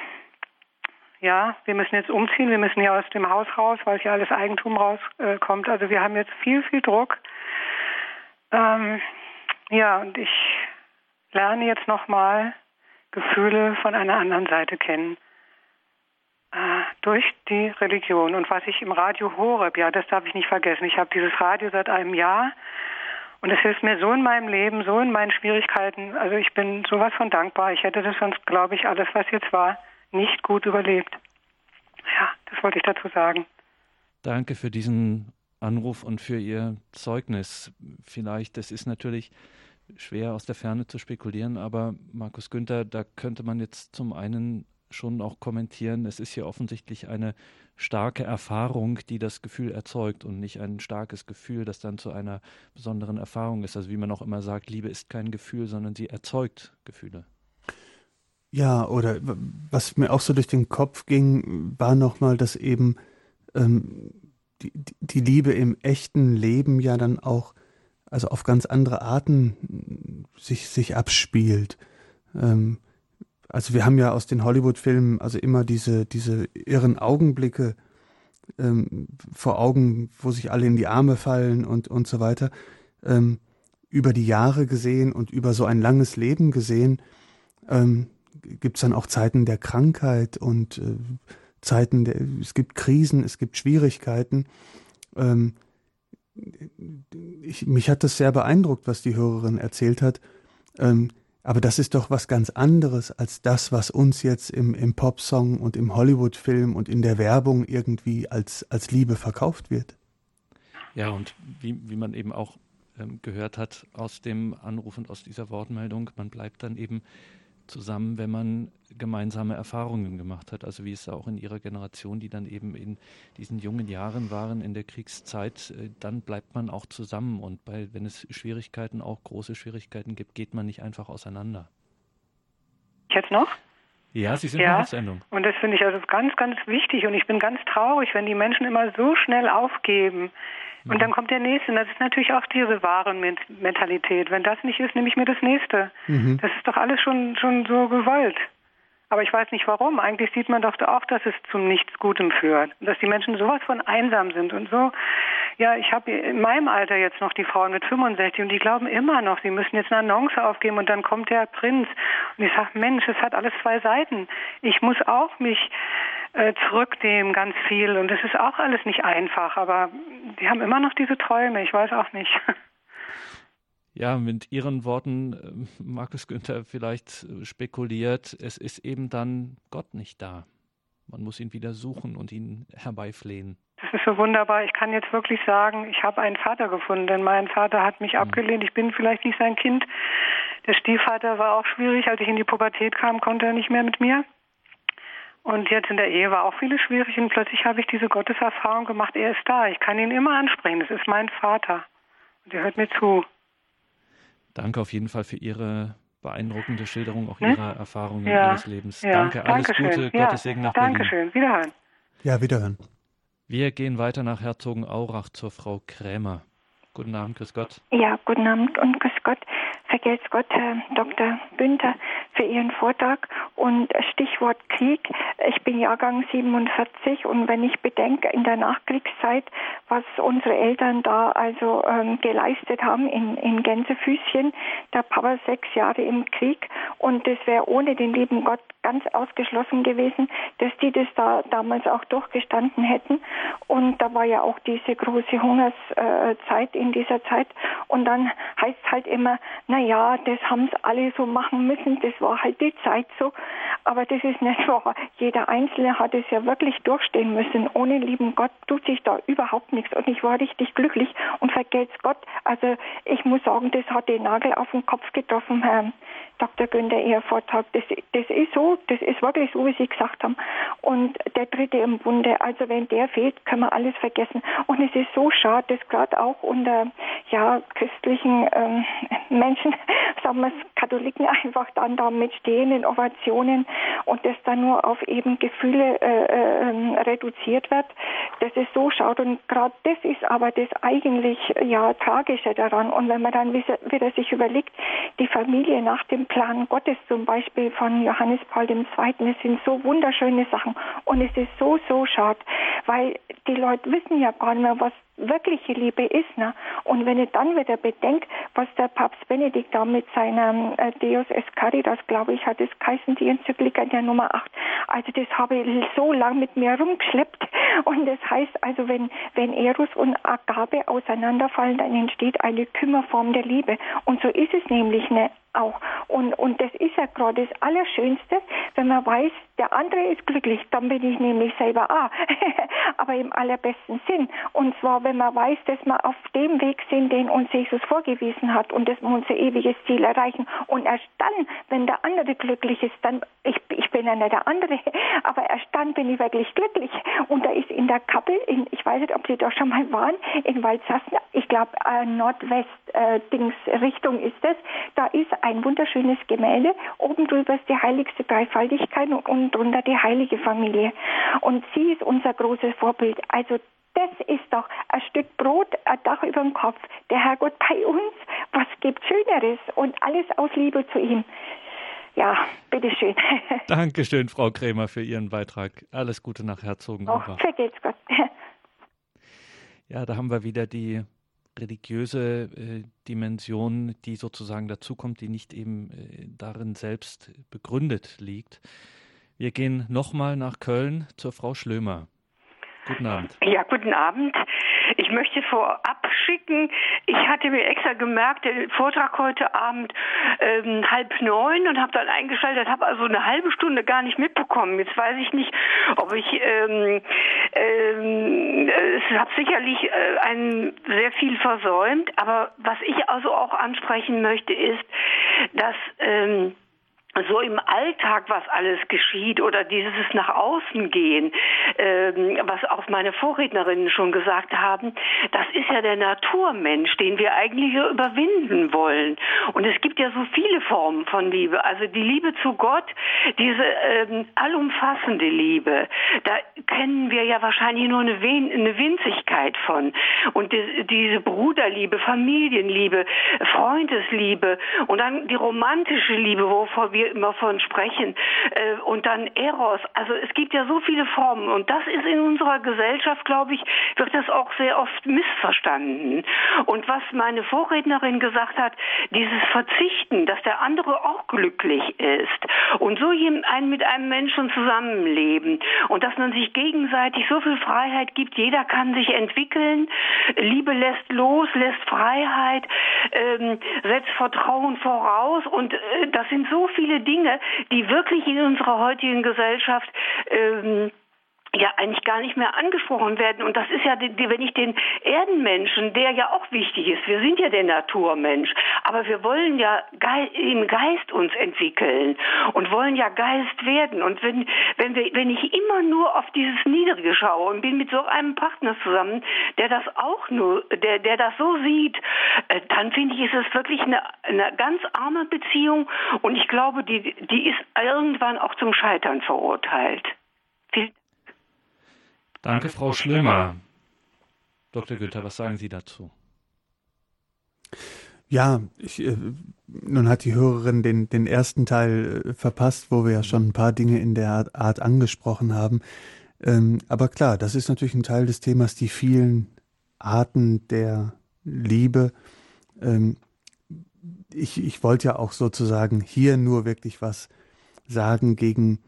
Ja, wir müssen jetzt umziehen, wir müssen hier aus dem Haus raus, weil hier alles Eigentum rauskommt. Also wir haben jetzt viel, viel Druck. Ähm, ja, und ich lerne jetzt nochmal Gefühle von einer anderen Seite kennen. Äh, durch die Religion. Und was ich im Radio Horeb, ja, das darf ich nicht vergessen. Ich habe dieses Radio seit einem Jahr und es hilft mir so in meinem Leben, so in meinen Schwierigkeiten. Also ich bin sowas von dankbar. Ich hätte das sonst, glaube ich, alles, was jetzt war, nicht gut überlebt. Ja, das wollte ich dazu sagen. Danke für diesen Anruf und für Ihr Zeugnis. Vielleicht, das ist natürlich schwer aus der Ferne zu spekulieren, aber Markus Günther, da könnte man jetzt zum einen schon auch kommentieren, es ist hier offensichtlich eine starke Erfahrung, die das Gefühl erzeugt und nicht ein starkes Gefühl, das dann zu einer besonderen Erfahrung ist. Also wie man auch immer sagt, Liebe ist kein Gefühl, sondern sie erzeugt Gefühle. Ja, oder was mir auch so durch den Kopf ging, war nochmal, dass eben ähm, die, die Liebe im echten Leben ja dann auch also auf ganz andere Arten sich, sich abspielt. Ähm, also wir haben ja aus den Hollywood-Filmen also immer diese, diese irren Augenblicke ähm, vor Augen, wo sich alle in die Arme fallen und, und so weiter. Ähm, über die Jahre gesehen und über so ein langes Leben gesehen, ähm, gibt es dann auch Zeiten der Krankheit und äh, Zeiten der, es gibt Krisen, es gibt Schwierigkeiten. Ähm, ich, mich hat das sehr beeindruckt, was die Hörerin erzählt hat. Ähm, aber das ist doch was ganz anderes als das, was uns jetzt im, im Popsong und im Hollywood-Film und in der Werbung irgendwie als, als Liebe verkauft wird. Ja, und wie, wie man eben auch ähm, gehört hat aus dem Anruf und aus dieser Wortmeldung, man bleibt dann eben zusammen, wenn man gemeinsame Erfahrungen gemacht hat. Also wie es auch in ihrer Generation, die dann eben in diesen jungen Jahren waren, in der Kriegszeit, äh, dann bleibt man auch zusammen. Und bei, wenn es Schwierigkeiten, auch große Schwierigkeiten gibt, geht man nicht einfach auseinander. Jetzt noch? Ja, Sie sind ja, der Sendung. Und das finde ich also ganz, ganz wichtig. Und ich bin ganz traurig, wenn die Menschen immer so schnell aufgeben. Und dann kommt der nächste. Und das ist natürlich auch diese Warenmentalität. Wenn das nicht ist, nehme ich mir das nächste. Mhm. Das ist doch alles schon, schon so gewollt. Aber ich weiß nicht warum. Eigentlich sieht man doch auch, dass es zum Nichts Gutem führt. Dass die Menschen sowas von einsam sind und so. Ja, ich habe in meinem Alter jetzt noch die Frauen mit 65 und die glauben immer noch, sie müssen jetzt eine Annonce aufgeben und dann kommt der Prinz. Und ich sage, Mensch, es hat alles zwei Seiten. Ich muss auch mich äh, zurücknehmen, ganz viel. Und das ist auch alles nicht einfach, aber die haben immer noch diese Träume, ich weiß auch nicht. Ja, mit Ihren Worten, äh, Markus Günther vielleicht äh, spekuliert, es ist eben dann Gott nicht da. Man muss ihn wieder suchen und ihn herbeiflehen. Das ist so wunderbar. Ich kann jetzt wirklich sagen, ich habe einen Vater gefunden, denn mein Vater hat mich mhm. abgelehnt. Ich bin vielleicht nicht sein Kind. Der Stiefvater war auch schwierig. Als ich in die Pubertät kam, konnte er nicht mehr mit mir. Und jetzt in der Ehe war auch vieles schwierig und plötzlich habe ich diese Gotteserfahrung gemacht, er ist da, ich kann ihn immer ansprechen, das ist mein Vater und er hört mir zu. Danke auf jeden Fall für Ihre beeindruckende Schilderung auch ne? Ihrer Erfahrungen ja. Ihres Lebens. Ja. Danke, alles Dankeschön. Gute, ja. Gottes Segen nach Dankeschön. Berlin. Wiederhören. Ja, wiederhören. Wir gehen weiter nach Herzogenaurach zur Frau Krämer. Guten Abend, grüß Gott. Ja, guten Abend und grüß Gott. Vergelt's Gott, Herr Dr. Günther, für Ihren Vortrag. Und Stichwort Krieg. Ich bin Jahrgang 47 und wenn ich bedenke, in der Nachkriegszeit, was unsere Eltern da also ähm, geleistet haben in, in Gänsefüßchen, der Papa sechs Jahre im Krieg und das wäre ohne den lieben Gott ganz ausgeschlossen gewesen, dass die das da damals auch durchgestanden hätten. Und da war ja auch diese große Hungerszeit in dieser Zeit. Und dann heißt es halt immer, na ja, das haben es alle so machen müssen, das war halt die Zeit so. Aber das ist nicht wahr. Jeder Einzelne hat es ja wirklich durchstehen müssen. Ohne lieben Gott tut sich da überhaupt nichts. Und ich war richtig glücklich und vergelt's Gott. Also ich muss sagen, das hat den Nagel auf den Kopf getroffen, Herr Dr. Günther, Ihr Vortrag. Das, das ist so, das ist wirklich so, wie Sie gesagt haben. Und der Dritte im Bunde, also wenn der fehlt, können wir alles vergessen. Und es ist so schade, dass gerade auch unter ja, christlichen ähm, Menschen, sagen wir es, Katholiken einfach dann da mit stehenden Ovationen und das dann nur auf eben Gefühle äh, äh, reduziert wird. Das ist so schaut und gerade das ist aber das eigentlich ja tragische daran. Und wenn man dann wieder sich überlegt, die Familie nach dem Plan Gottes zum Beispiel von Johannes Paul II. Es sind so wunderschöne Sachen und es ist so, so schade, weil die Leute wissen ja gar nicht mehr, was wirkliche Liebe ist. Ne? Und wenn ich dann wieder bedenke, was der Papst Benedikt da mit seinem äh, Deus es Caritas, glaube ich, hat es geheißen, die Enzyklika der Nummer 8. Also das habe ich so lang mit mir rumgeschleppt. Und das heißt also, wenn, wenn Eros und Agape auseinanderfallen, dann entsteht eine Kümmerform der Liebe. Und so ist es nämlich ne, auch. Und, und das ist ja gerade das Allerschönste, wenn man weiß, der andere ist glücklich, dann bin ich nämlich selber auch. Aber im allerbesten Sinn. Und zwar, wenn man weiß, dass wir auf dem Weg sind, den uns Jesus vorgewiesen hat und dass wir unser ewiges Ziel erreichen. Und erst dann, wenn der andere glücklich ist, dann, ich, ich bin ja nicht der andere, aber erst dann bin ich wirklich glücklich. Und da ist in der Kappel, in, ich weiß nicht, ob Sie da schon mal waren, in Waldsassen, ich glaube, äh, Nordwest-Dings-Richtung äh, ist es, da ist ein wunderschönes Gemälde. Oben drüber ist die heiligste Dreifaltigkeit und unten drunter die heilige Familie. Und sie ist unser großes Vorbild. Also das ist doch ein Stück Brot, ein Dach über dem Kopf. Der Herrgott bei uns, was gibt Schöneres? Und alles aus Liebe zu ihm. Ja, bitteschön. Dankeschön, Frau Krämer, für Ihren Beitrag. Alles Gute nach Herzogenaurach. Oh, vergelt's Gott. Ja, da haben wir wieder die religiöse äh, Dimension, die sozusagen dazukommt, die nicht eben äh, darin selbst begründet liegt. Wir gehen nochmal nach Köln zur Frau Schlömer. Guten Abend. Ja, guten Abend. Ich möchte vorab schicken, ich hatte mir extra gemerkt, den Vortrag heute Abend ähm, halb neun und habe dann eingeschaltet, habe also eine halbe Stunde gar nicht mitbekommen. Jetzt weiß ich nicht, ob ich, ähm, ähm, es habe sicherlich äh, ein sehr viel versäumt, aber was ich also auch ansprechen möchte, ist, dass ähm, so im Alltag, was alles geschieht oder dieses nach außen gehen, ähm, was auch meine Vorrednerinnen schon gesagt haben, das ist ja der Naturmensch, den wir eigentlich überwinden wollen. Und es gibt ja so viele Formen von Liebe. Also die Liebe zu Gott, diese ähm, allumfassende Liebe, da kennen wir ja wahrscheinlich nur eine, Wen eine Winzigkeit von. Und die, diese Bruderliebe, Familienliebe, Freundesliebe und dann die romantische Liebe, wovor wir wir immer von sprechen. Äh, und dann Eros. Also es gibt ja so viele Formen. Und das ist in unserer Gesellschaft, glaube ich, wird das auch sehr oft missverstanden. Und was meine Vorrednerin gesagt hat, dieses Verzichten, dass der andere auch glücklich ist. Und so ein, mit einem Menschen zusammenleben. Und dass man sich gegenseitig so viel Freiheit gibt. Jeder kann sich entwickeln. Liebe lässt los, lässt Freiheit, ähm, setzt Vertrauen voraus. Und äh, das sind so viele viele Dinge, die wirklich in unserer heutigen Gesellschaft ähm, ja eigentlich gar nicht mehr angesprochen werden. Und das ist ja, die, wenn ich den Erdenmenschen, der ja auch wichtig ist, wir sind ja der Naturmensch, aber wir wollen ja im Geist uns entwickeln und wollen ja Geist werden. Und wenn, wenn, wir, wenn ich immer nur auf dieses Niedrige schaue und bin mit so einem Partner zusammen, der das auch nur, der, der das so sieht, äh, dann finde ich, ist es wirklich eine, eine ganz arme Beziehung und ich glaube, die, die ist irgendwann auch zum Scheitern verurteilt. Vielen Danke, Frau Schlömer. Dr. Günther, was sagen Sie dazu? Ja, ich, äh, nun hat die Hörerin den, den ersten Teil äh, verpasst, wo wir ja schon ein paar Dinge in der Art angesprochen haben. Ähm, aber klar, das ist natürlich ein Teil des Themas, die vielen Arten der Liebe. Ähm, ich, ich wollte ja auch sozusagen hier nur wirklich was sagen gegen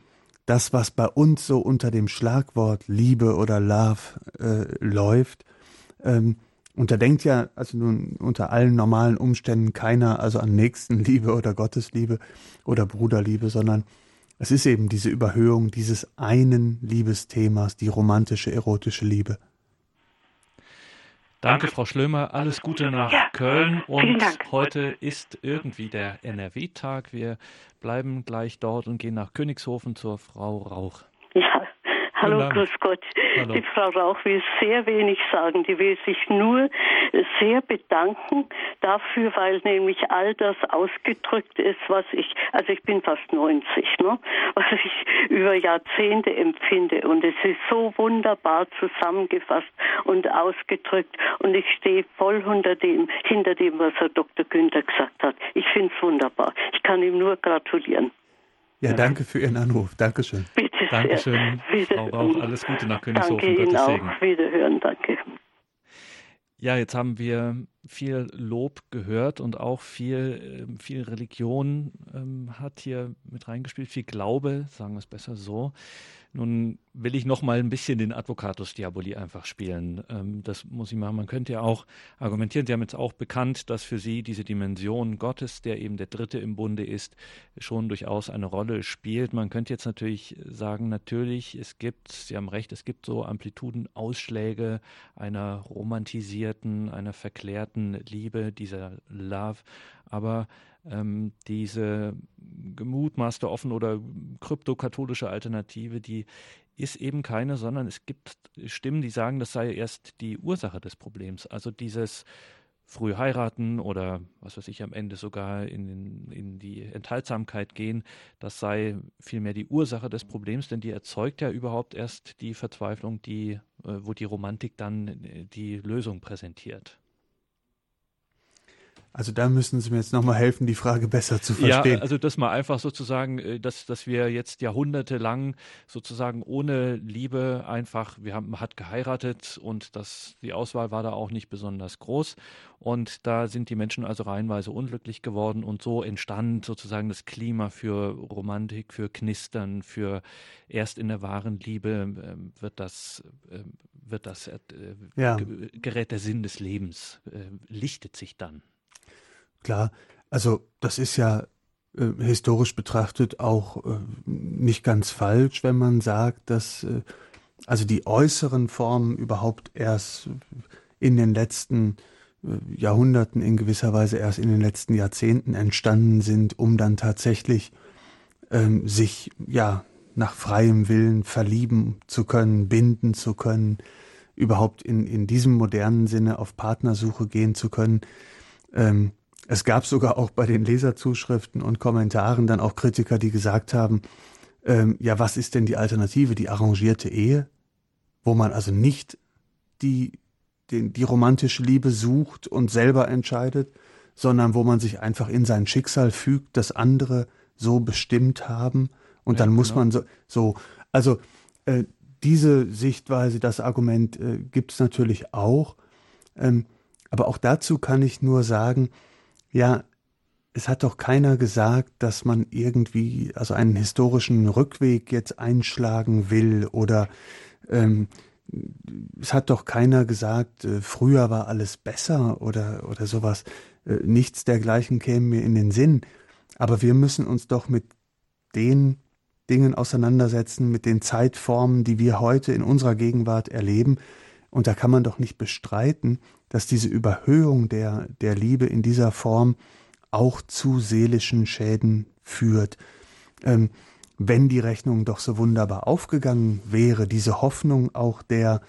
das, was bei uns so unter dem Schlagwort Liebe oder Love äh, läuft. Ähm, und da denkt ja, also nun unter allen normalen Umständen keiner also an Nächstenliebe oder Gottesliebe oder Bruderliebe, sondern es ist eben diese Überhöhung dieses einen Liebesthemas, die romantische, erotische Liebe. Danke, Frau Schlömer. Alles Gute nach ja, Köln. Und heute ist irgendwie der NRW-Tag. Wir bleiben gleich dort und gehen nach Königshofen zur Frau Rauch. Ja, Hallo, grüß Gott. Hallo. Die Frau Rauch will sehr wenig sagen. Die will sich nur sehr bedanken dafür, weil nämlich all das ausgedrückt ist, was ich, also ich bin fast 90, ne, was ich über Jahrzehnte empfinde. Und es ist so wunderbar zusammengefasst und ausgedrückt. Und ich stehe voll hinter dem, hinter dem, was Herr Dr. Günther gesagt hat. Ich finde es wunderbar. Ich kann ihm nur gratulieren. Ja, danke für Ihren Anruf. Dankeschön. Bitte sehr. Dankeschön, Frau Rauch. Alles Gute nach Königshofen. Danke Ihnen auch. Segen. Wiederhören. Danke. Ja, jetzt haben wir viel Lob gehört und auch viel, ähm, viel Religion ähm, hat hier mit reingespielt, viel Glaube, sagen wir es besser so. Nun will ich noch mal ein bisschen den Advocatus Diaboli einfach spielen. Ähm, das muss ich machen. Man könnte ja auch argumentieren, Sie haben jetzt auch bekannt, dass für Sie diese Dimension Gottes, der eben der Dritte im Bunde ist, schon durchaus eine Rolle spielt. Man könnte jetzt natürlich sagen, natürlich, es gibt, Sie haben recht, es gibt so Amplitudenausschläge einer romantisierten, einer verklärten Liebe, dieser Love. Aber ähm, diese gemutmaßte offen oder kryptokatholische Alternative, die ist eben keine, sondern es gibt Stimmen, die sagen, das sei erst die Ursache des Problems. Also dieses früh heiraten oder was weiß ich am Ende sogar in, in die Enthaltsamkeit gehen, das sei vielmehr die Ursache des Problems, denn die erzeugt ja überhaupt erst die Verzweiflung, die, äh, wo die Romantik dann äh, die Lösung präsentiert. Also da müssen Sie mir jetzt nochmal helfen, die Frage besser zu verstehen. Ja, also das mal einfach sozusagen, äh, dass, dass wir jetzt jahrhundertelang sozusagen ohne Liebe einfach, wir haben, man hat geheiratet und das, die Auswahl war da auch nicht besonders groß. Und da sind die Menschen also reihenweise unglücklich geworden und so entstand sozusagen das Klima für Romantik, für Knistern, für erst in der wahren Liebe äh, wird das, äh, wird das, äh, ja. gerät der Sinn des Lebens, äh, lichtet sich dann. Klar, also das ist ja äh, historisch betrachtet auch äh, nicht ganz falsch, wenn man sagt, dass äh, also die äußeren Formen überhaupt erst in den letzten äh, Jahrhunderten in gewisser Weise erst in den letzten Jahrzehnten entstanden sind, um dann tatsächlich ähm, sich ja nach freiem Willen verlieben zu können, binden zu können, überhaupt in, in diesem modernen Sinne auf Partnersuche gehen zu können. Ähm, es gab sogar auch bei den Leserzuschriften und Kommentaren dann auch Kritiker, die gesagt haben, ähm, ja, was ist denn die Alternative, die arrangierte Ehe, wo man also nicht die, die, die romantische Liebe sucht und selber entscheidet, sondern wo man sich einfach in sein Schicksal fügt, das andere so bestimmt haben und ja, dann muss genau. man so, so also äh, diese Sichtweise, das Argument äh, gibt es natürlich auch, ähm, aber auch dazu kann ich nur sagen, ja, es hat doch keiner gesagt, dass man irgendwie also einen historischen Rückweg jetzt einschlagen will oder ähm, es hat doch keiner gesagt, äh, früher war alles besser oder oder sowas. Äh, nichts dergleichen käme mir in den Sinn. Aber wir müssen uns doch mit den Dingen auseinandersetzen, mit den Zeitformen, die wir heute in unserer Gegenwart erleben. Und da kann man doch nicht bestreiten, dass diese Überhöhung der, der Liebe in dieser Form auch zu seelischen Schäden führt. Ähm, wenn die Rechnung doch so wunderbar aufgegangen wäre, diese Hoffnung auch der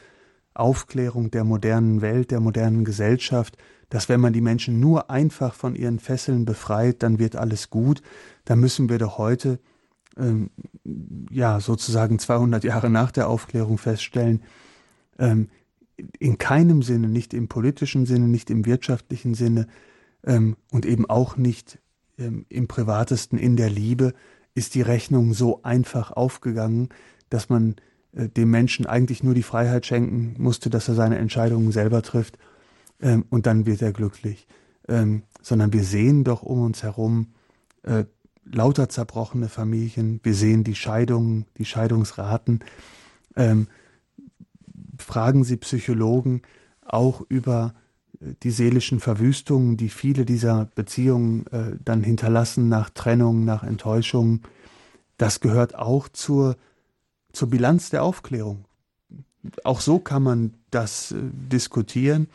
Aufklärung der modernen Welt, der modernen Gesellschaft, dass wenn man die Menschen nur einfach von ihren Fesseln befreit, dann wird alles gut, dann müssen wir doch heute, ähm, ja, sozusagen 200 Jahre nach der Aufklärung feststellen, ähm, in keinem Sinne, nicht im politischen Sinne, nicht im wirtschaftlichen Sinne, ähm, und eben auch nicht ähm, im privatesten in der Liebe, ist die Rechnung so einfach aufgegangen, dass man äh, dem Menschen eigentlich nur die Freiheit schenken musste, dass er seine Entscheidungen selber trifft ähm, und dann wird er glücklich. Ähm, sondern wir sehen doch um uns herum äh, lauter zerbrochene Familien, wir sehen die Scheidungen, die Scheidungsraten. Fragen Sie Psychologen auch über äh, die seelischen Verwüstungen, die viele dieser Beziehungen äh, dann hinterlassen nach Trennung, nach Enttäuschung. Das gehört auch zur, zur Bilanz der Aufklärung. Auch so kann man das äh, diskutieren.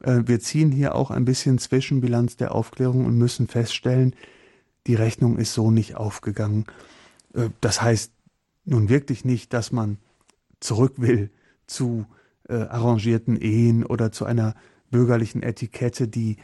Äh, wir ziehen hier auch ein bisschen Zwischenbilanz der Aufklärung und müssen feststellen, die Rechnung ist so nicht aufgegangen. Äh, das heißt nun wirklich nicht, dass man zurück will zu äh, arrangierten Ehen oder zu einer bürgerlichen Etikette, die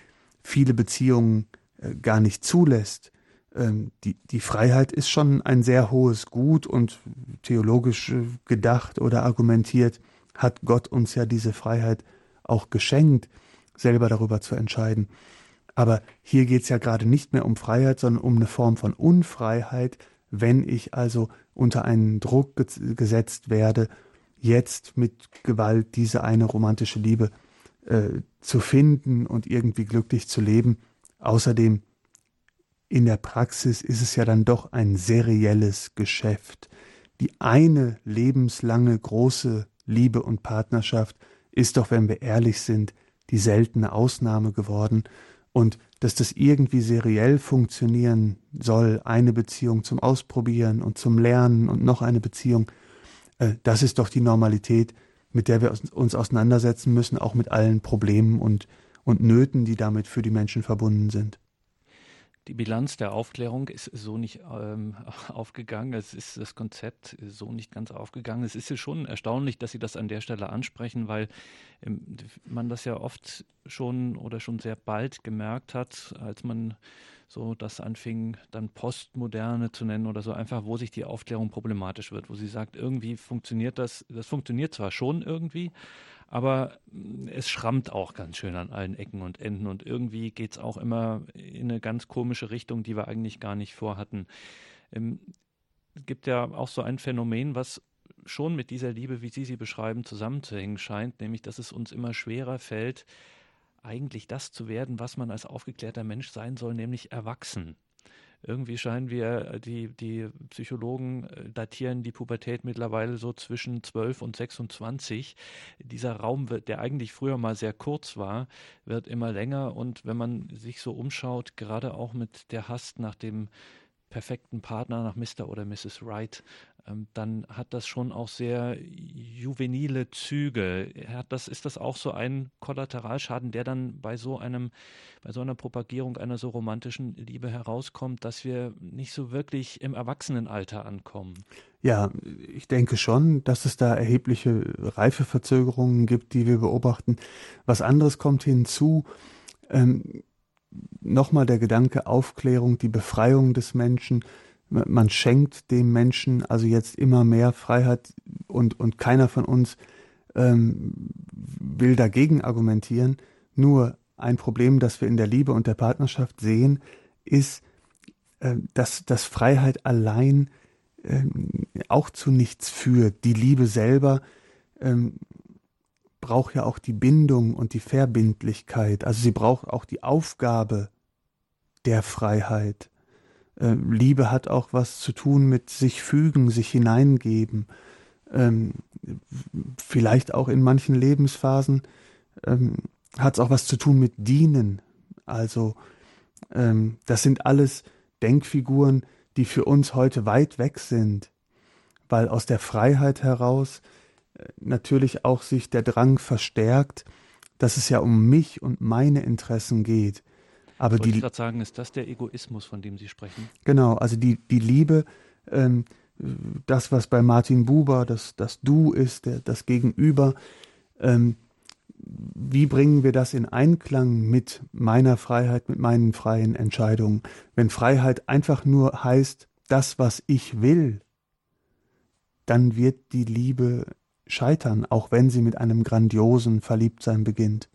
viele Beziehungen äh, gar nicht zulässt. Ähm, die, die Freiheit ist schon ein sehr hohes Gut und theologisch äh, gedacht oder argumentiert hat Gott uns ja diese Freiheit auch geschenkt, selber darüber zu entscheiden. Aber hier geht es ja gerade nicht mehr um Freiheit, sondern um eine Form von Unfreiheit, wenn ich also unter einen Druck gesetzt werde, jetzt mit Gewalt diese eine romantische Liebe äh, zu finden und irgendwie glücklich zu leben. Außerdem in der Praxis ist es ja dann doch ein serielles Geschäft. Die eine lebenslange große Liebe und Partnerschaft ist doch, wenn wir ehrlich sind, die seltene Ausnahme geworden und dass das irgendwie seriell funktionieren soll, eine Beziehung zum Ausprobieren und zum Lernen und noch eine Beziehung, das ist doch die Normalität, mit der wir uns auseinandersetzen müssen, auch mit allen Problemen und, und Nöten, die damit für die Menschen verbunden sind. Die Bilanz der Aufklärung ist so nicht ähm, aufgegangen. Es ist das Konzept so nicht ganz aufgegangen. Es ist ja schon erstaunlich, dass Sie das an der Stelle ansprechen, weil ähm, man das ja oft schon oder schon sehr bald gemerkt hat, als man so das anfing, dann Postmoderne zu nennen oder so, einfach wo sich die Aufklärung problematisch wird, wo sie sagt, irgendwie funktioniert das, das funktioniert zwar schon irgendwie, aber mm, es schrammt auch ganz schön an allen Ecken und Enden und irgendwie geht es auch immer in eine ganz komische Richtung, die wir eigentlich gar nicht vorhatten. Ähm, es gibt ja auch so ein Phänomen, was schon mit dieser Liebe, wie Sie sie beschreiben, zusammenzuhängen scheint, nämlich dass es uns immer schwerer fällt, eigentlich das zu werden, was man als aufgeklärter Mensch sein soll, nämlich erwachsen. Irgendwie scheinen wir, äh, die, die Psychologen äh, datieren die Pubertät mittlerweile so zwischen 12 und 26. Dieser Raum, der eigentlich früher mal sehr kurz war, wird immer länger. Und wenn man sich so umschaut, gerade auch mit der Hast nach dem perfekten Partner, nach Mr. oder Mrs. Wright, dann hat das schon auch sehr juvenile Züge. Hat das, ist das auch so ein Kollateralschaden, der dann bei so einem, bei so einer Propagierung einer so romantischen Liebe herauskommt, dass wir nicht so wirklich im Erwachsenenalter ankommen? Ja, ich denke schon, dass es da erhebliche Reifeverzögerungen gibt, die wir beobachten. Was anderes kommt hinzu. Ähm, Nochmal der Gedanke Aufklärung, die Befreiung des Menschen man schenkt dem Menschen also jetzt immer mehr Freiheit und, und keiner von uns ähm, will dagegen argumentieren. Nur ein Problem, das wir in der Liebe und der Partnerschaft sehen, ist, äh, dass, dass Freiheit allein äh, auch zu nichts führt. Die Liebe selber ähm, braucht ja auch die Bindung und die Verbindlichkeit. Also sie braucht auch die Aufgabe der Freiheit. Äh, Liebe hat auch was zu tun mit sich fügen, sich hineingeben. Ähm, vielleicht auch in manchen Lebensphasen ähm, hat es auch was zu tun mit dienen. Also ähm, das sind alles Denkfiguren, die für uns heute weit weg sind, weil aus der Freiheit heraus äh, natürlich auch sich der Drang verstärkt, dass es ja um mich und meine Interessen geht. Aber Wollte die, ich gerade sagen, ist das der Egoismus, von dem Sie sprechen? Genau, also die, die Liebe, ähm, das, was bei Martin Buber das, das Du ist, der, das Gegenüber, ähm, wie bringen wir das in Einklang mit meiner Freiheit, mit meinen freien Entscheidungen? Wenn Freiheit einfach nur heißt, das, was ich will, dann wird die Liebe scheitern, auch wenn sie mit einem grandiosen Verliebtsein beginnt.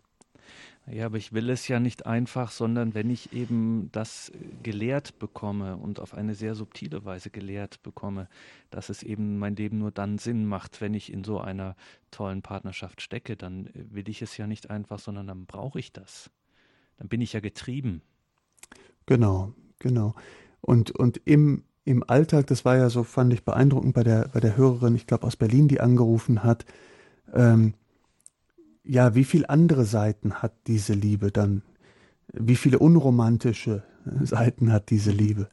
Ja, aber ich will es ja nicht einfach, sondern wenn ich eben das gelehrt bekomme und auf eine sehr subtile Weise gelehrt bekomme, dass es eben mein Leben nur dann Sinn macht, wenn ich in so einer tollen Partnerschaft stecke, dann will ich es ja nicht einfach, sondern dann brauche ich das. Dann bin ich ja getrieben. Genau, genau. Und, und im, im Alltag, das war ja so, fand ich beeindruckend bei der, bei der Hörerin, ich glaube aus Berlin, die angerufen hat, ähm, ja, wie viele andere Seiten hat diese Liebe dann? Wie viele unromantische Seiten hat diese Liebe?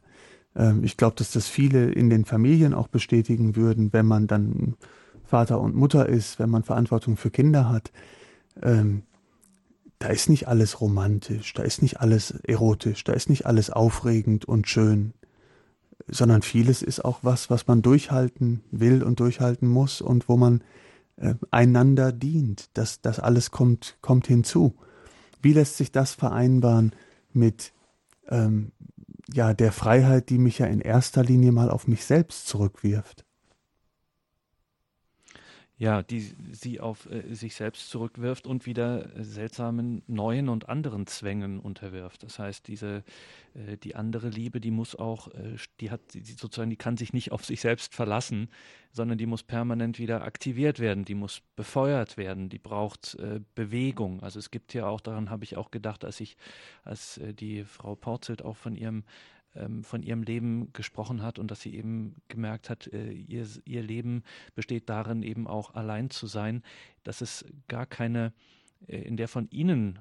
Ähm, ich glaube, dass das viele in den Familien auch bestätigen würden, wenn man dann Vater und Mutter ist, wenn man Verantwortung für Kinder hat. Ähm, da ist nicht alles romantisch, da ist nicht alles erotisch, da ist nicht alles aufregend und schön, sondern vieles ist auch was, was man durchhalten will und durchhalten muss und wo man äh, einander dient. Das, das alles kommt, kommt hinzu. Wie lässt sich das vereinbaren mit ähm, ja, der Freiheit, die mich ja in erster Linie mal auf mich selbst zurückwirft? Ja, die sie auf äh, sich selbst zurückwirft und wieder seltsamen neuen und anderen Zwängen unterwirft. Das heißt, diese äh, die andere Liebe, die muss auch, äh, die hat die sozusagen, die kann sich nicht auf sich selbst verlassen, sondern die muss permanent wieder aktiviert werden, die muss befeuert werden, die braucht äh, Bewegung. Also es gibt ja auch, daran habe ich auch gedacht, als ich, als äh, die Frau Porzelt auch von ihrem ähm, von ihrem Leben gesprochen hat und dass sie eben gemerkt hat, äh, ihr, ihr Leben besteht darin, eben auch allein zu sein, dass es gar keine äh, in der von Ihnen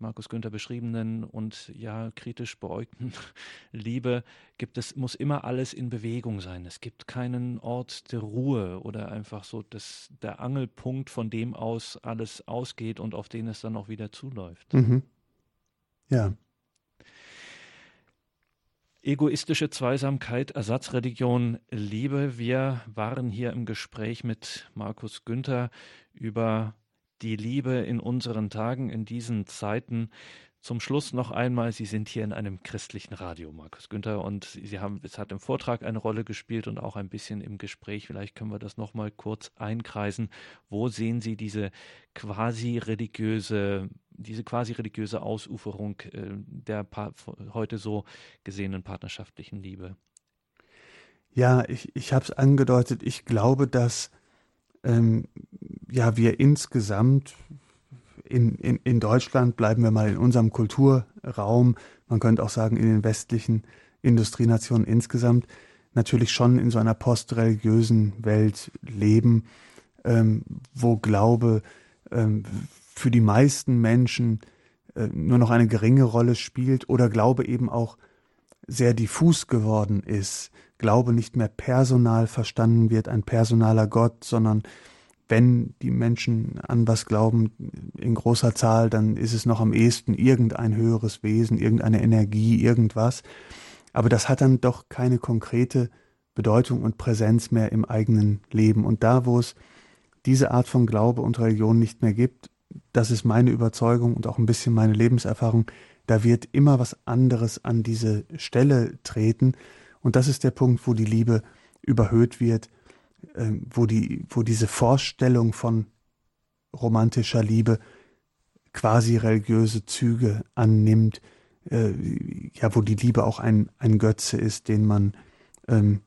Markus Günther beschriebenen und ja kritisch beäugten Liebe gibt es, muss immer alles in Bewegung sein. Es gibt keinen Ort der Ruhe oder einfach so das, der Angelpunkt, von dem aus alles ausgeht und auf den es dann auch wieder zuläuft. Mhm. Ja, Egoistische Zweisamkeit, Ersatzreligion, Liebe. Wir waren hier im Gespräch mit Markus Günther über die Liebe in unseren Tagen, in diesen Zeiten. Zum Schluss noch einmal, Sie sind hier in einem christlichen Radio, Markus Günther, und Sie haben, es hat im Vortrag eine Rolle gespielt und auch ein bisschen im Gespräch. Vielleicht können wir das noch mal kurz einkreisen. Wo sehen Sie diese quasi religiöse, diese quasi religiöse Ausuferung äh, der heute so gesehenen partnerschaftlichen Liebe? Ja, ich, ich habe es angedeutet. Ich glaube, dass ähm, ja wir insgesamt in, in, in Deutschland, bleiben wir mal in unserem Kulturraum, man könnte auch sagen in den westlichen Industrienationen insgesamt, natürlich schon in so einer postreligiösen Welt leben, ähm, wo Glaube ähm, für die meisten Menschen äh, nur noch eine geringe Rolle spielt oder Glaube eben auch sehr diffus geworden ist. Glaube nicht mehr personal verstanden wird, ein personaler Gott, sondern wenn die Menschen an was glauben in großer Zahl, dann ist es noch am ehesten irgendein höheres Wesen, irgendeine Energie, irgendwas. Aber das hat dann doch keine konkrete Bedeutung und Präsenz mehr im eigenen Leben. Und da, wo es diese Art von Glaube und Religion nicht mehr gibt, das ist meine Überzeugung und auch ein bisschen meine Lebenserfahrung, da wird immer was anderes an diese Stelle treten. Und das ist der Punkt, wo die Liebe überhöht wird, wo, die, wo diese Vorstellung von romantischer Liebe quasi religiöse Züge annimmt, äh, ja, wo die Liebe auch ein, ein Götze ist, den man ähm,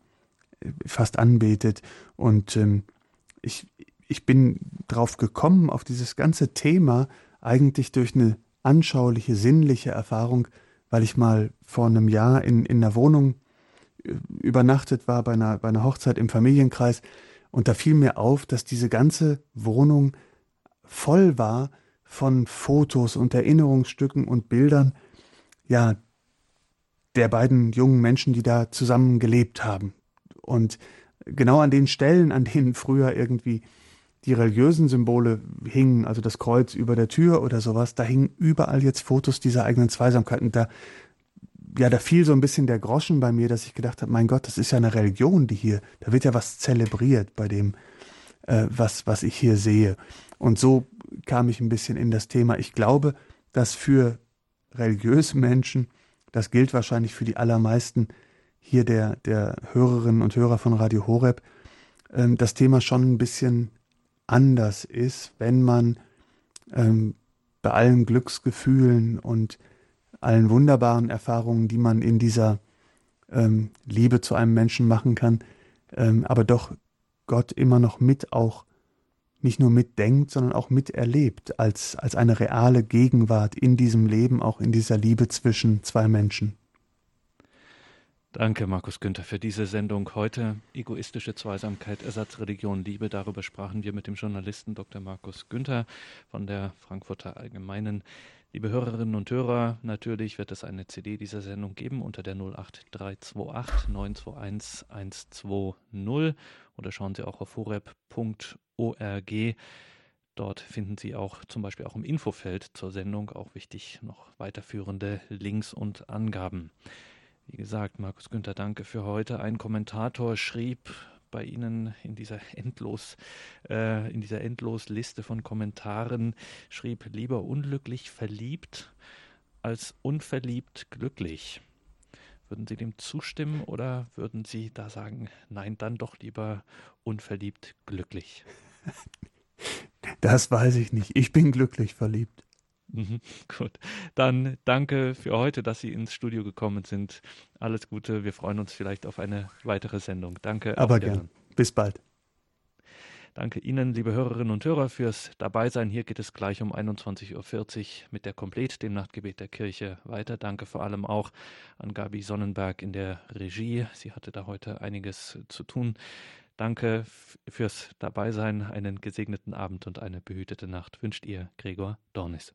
fast anbetet. Und ähm, ich, ich bin drauf gekommen, auf dieses ganze Thema, eigentlich durch eine anschauliche, sinnliche Erfahrung, weil ich mal vor einem Jahr in, in einer Wohnung übernachtet war bei einer, bei einer Hochzeit im Familienkreis. Und da fiel mir auf, dass diese ganze Wohnung voll war von Fotos und Erinnerungsstücken und Bildern, ja, der beiden jungen Menschen, die da zusammen gelebt haben. Und genau an den Stellen, an denen früher irgendwie die religiösen Symbole hingen, also das Kreuz über der Tür oder sowas, da hingen überall jetzt Fotos dieser eigenen Zweisamkeit. Und da ja, da fiel so ein bisschen der Groschen bei mir, dass ich gedacht habe, mein Gott, das ist ja eine Religion, die hier, da wird ja was zelebriert bei dem, äh, was, was ich hier sehe. Und so kam ich ein bisschen in das Thema. Ich glaube, dass für religiöse Menschen, das gilt wahrscheinlich für die allermeisten hier der, der Hörerinnen und Hörer von Radio Horeb, äh, das Thema schon ein bisschen anders ist, wenn man ähm, bei allen Glücksgefühlen und allen wunderbaren Erfahrungen, die man in dieser ähm, Liebe zu einem Menschen machen kann, ähm, aber doch Gott immer noch mit auch nicht nur mitdenkt, sondern auch miterlebt als, als eine reale Gegenwart in diesem Leben, auch in dieser Liebe zwischen zwei Menschen. Danke, Markus Günther, für diese Sendung heute. Egoistische Zweisamkeit, Ersatzreligion, Liebe. Darüber sprachen wir mit dem Journalisten Dr. Markus Günther von der Frankfurter Allgemeinen. Liebe Hörerinnen und Hörer, natürlich wird es eine CD dieser Sendung geben unter der 08328 921 120 oder schauen Sie auch auf horeb.org. Dort finden Sie auch zum Beispiel auch im Infofeld zur Sendung auch wichtig noch weiterführende Links und Angaben. Wie gesagt, Markus Günther, danke für heute. Ein Kommentator schrieb bei Ihnen in dieser endlos, äh, in dieser Endlosliste von Kommentaren, schrieb lieber unglücklich verliebt als unverliebt glücklich. Würden Sie dem zustimmen oder würden Sie da sagen, nein, dann doch lieber unverliebt glücklich? Das weiß ich nicht. Ich bin glücklich verliebt. Mhm, gut. Dann danke für heute, dass Sie ins Studio gekommen sind. Alles Gute. Wir freuen uns vielleicht auf eine weitere Sendung. Danke. Aber gern. Bis bald. Danke Ihnen, liebe Hörerinnen und Hörer, fürs Dabeisein. Hier geht es gleich um 21.40 Uhr mit der Komplet, dem Nachtgebet der Kirche, weiter. Danke vor allem auch an Gabi Sonnenberg in der Regie. Sie hatte da heute einiges zu tun. Danke fürs Dabeisein. Einen gesegneten Abend und eine behütete Nacht wünscht ihr Gregor Dornis.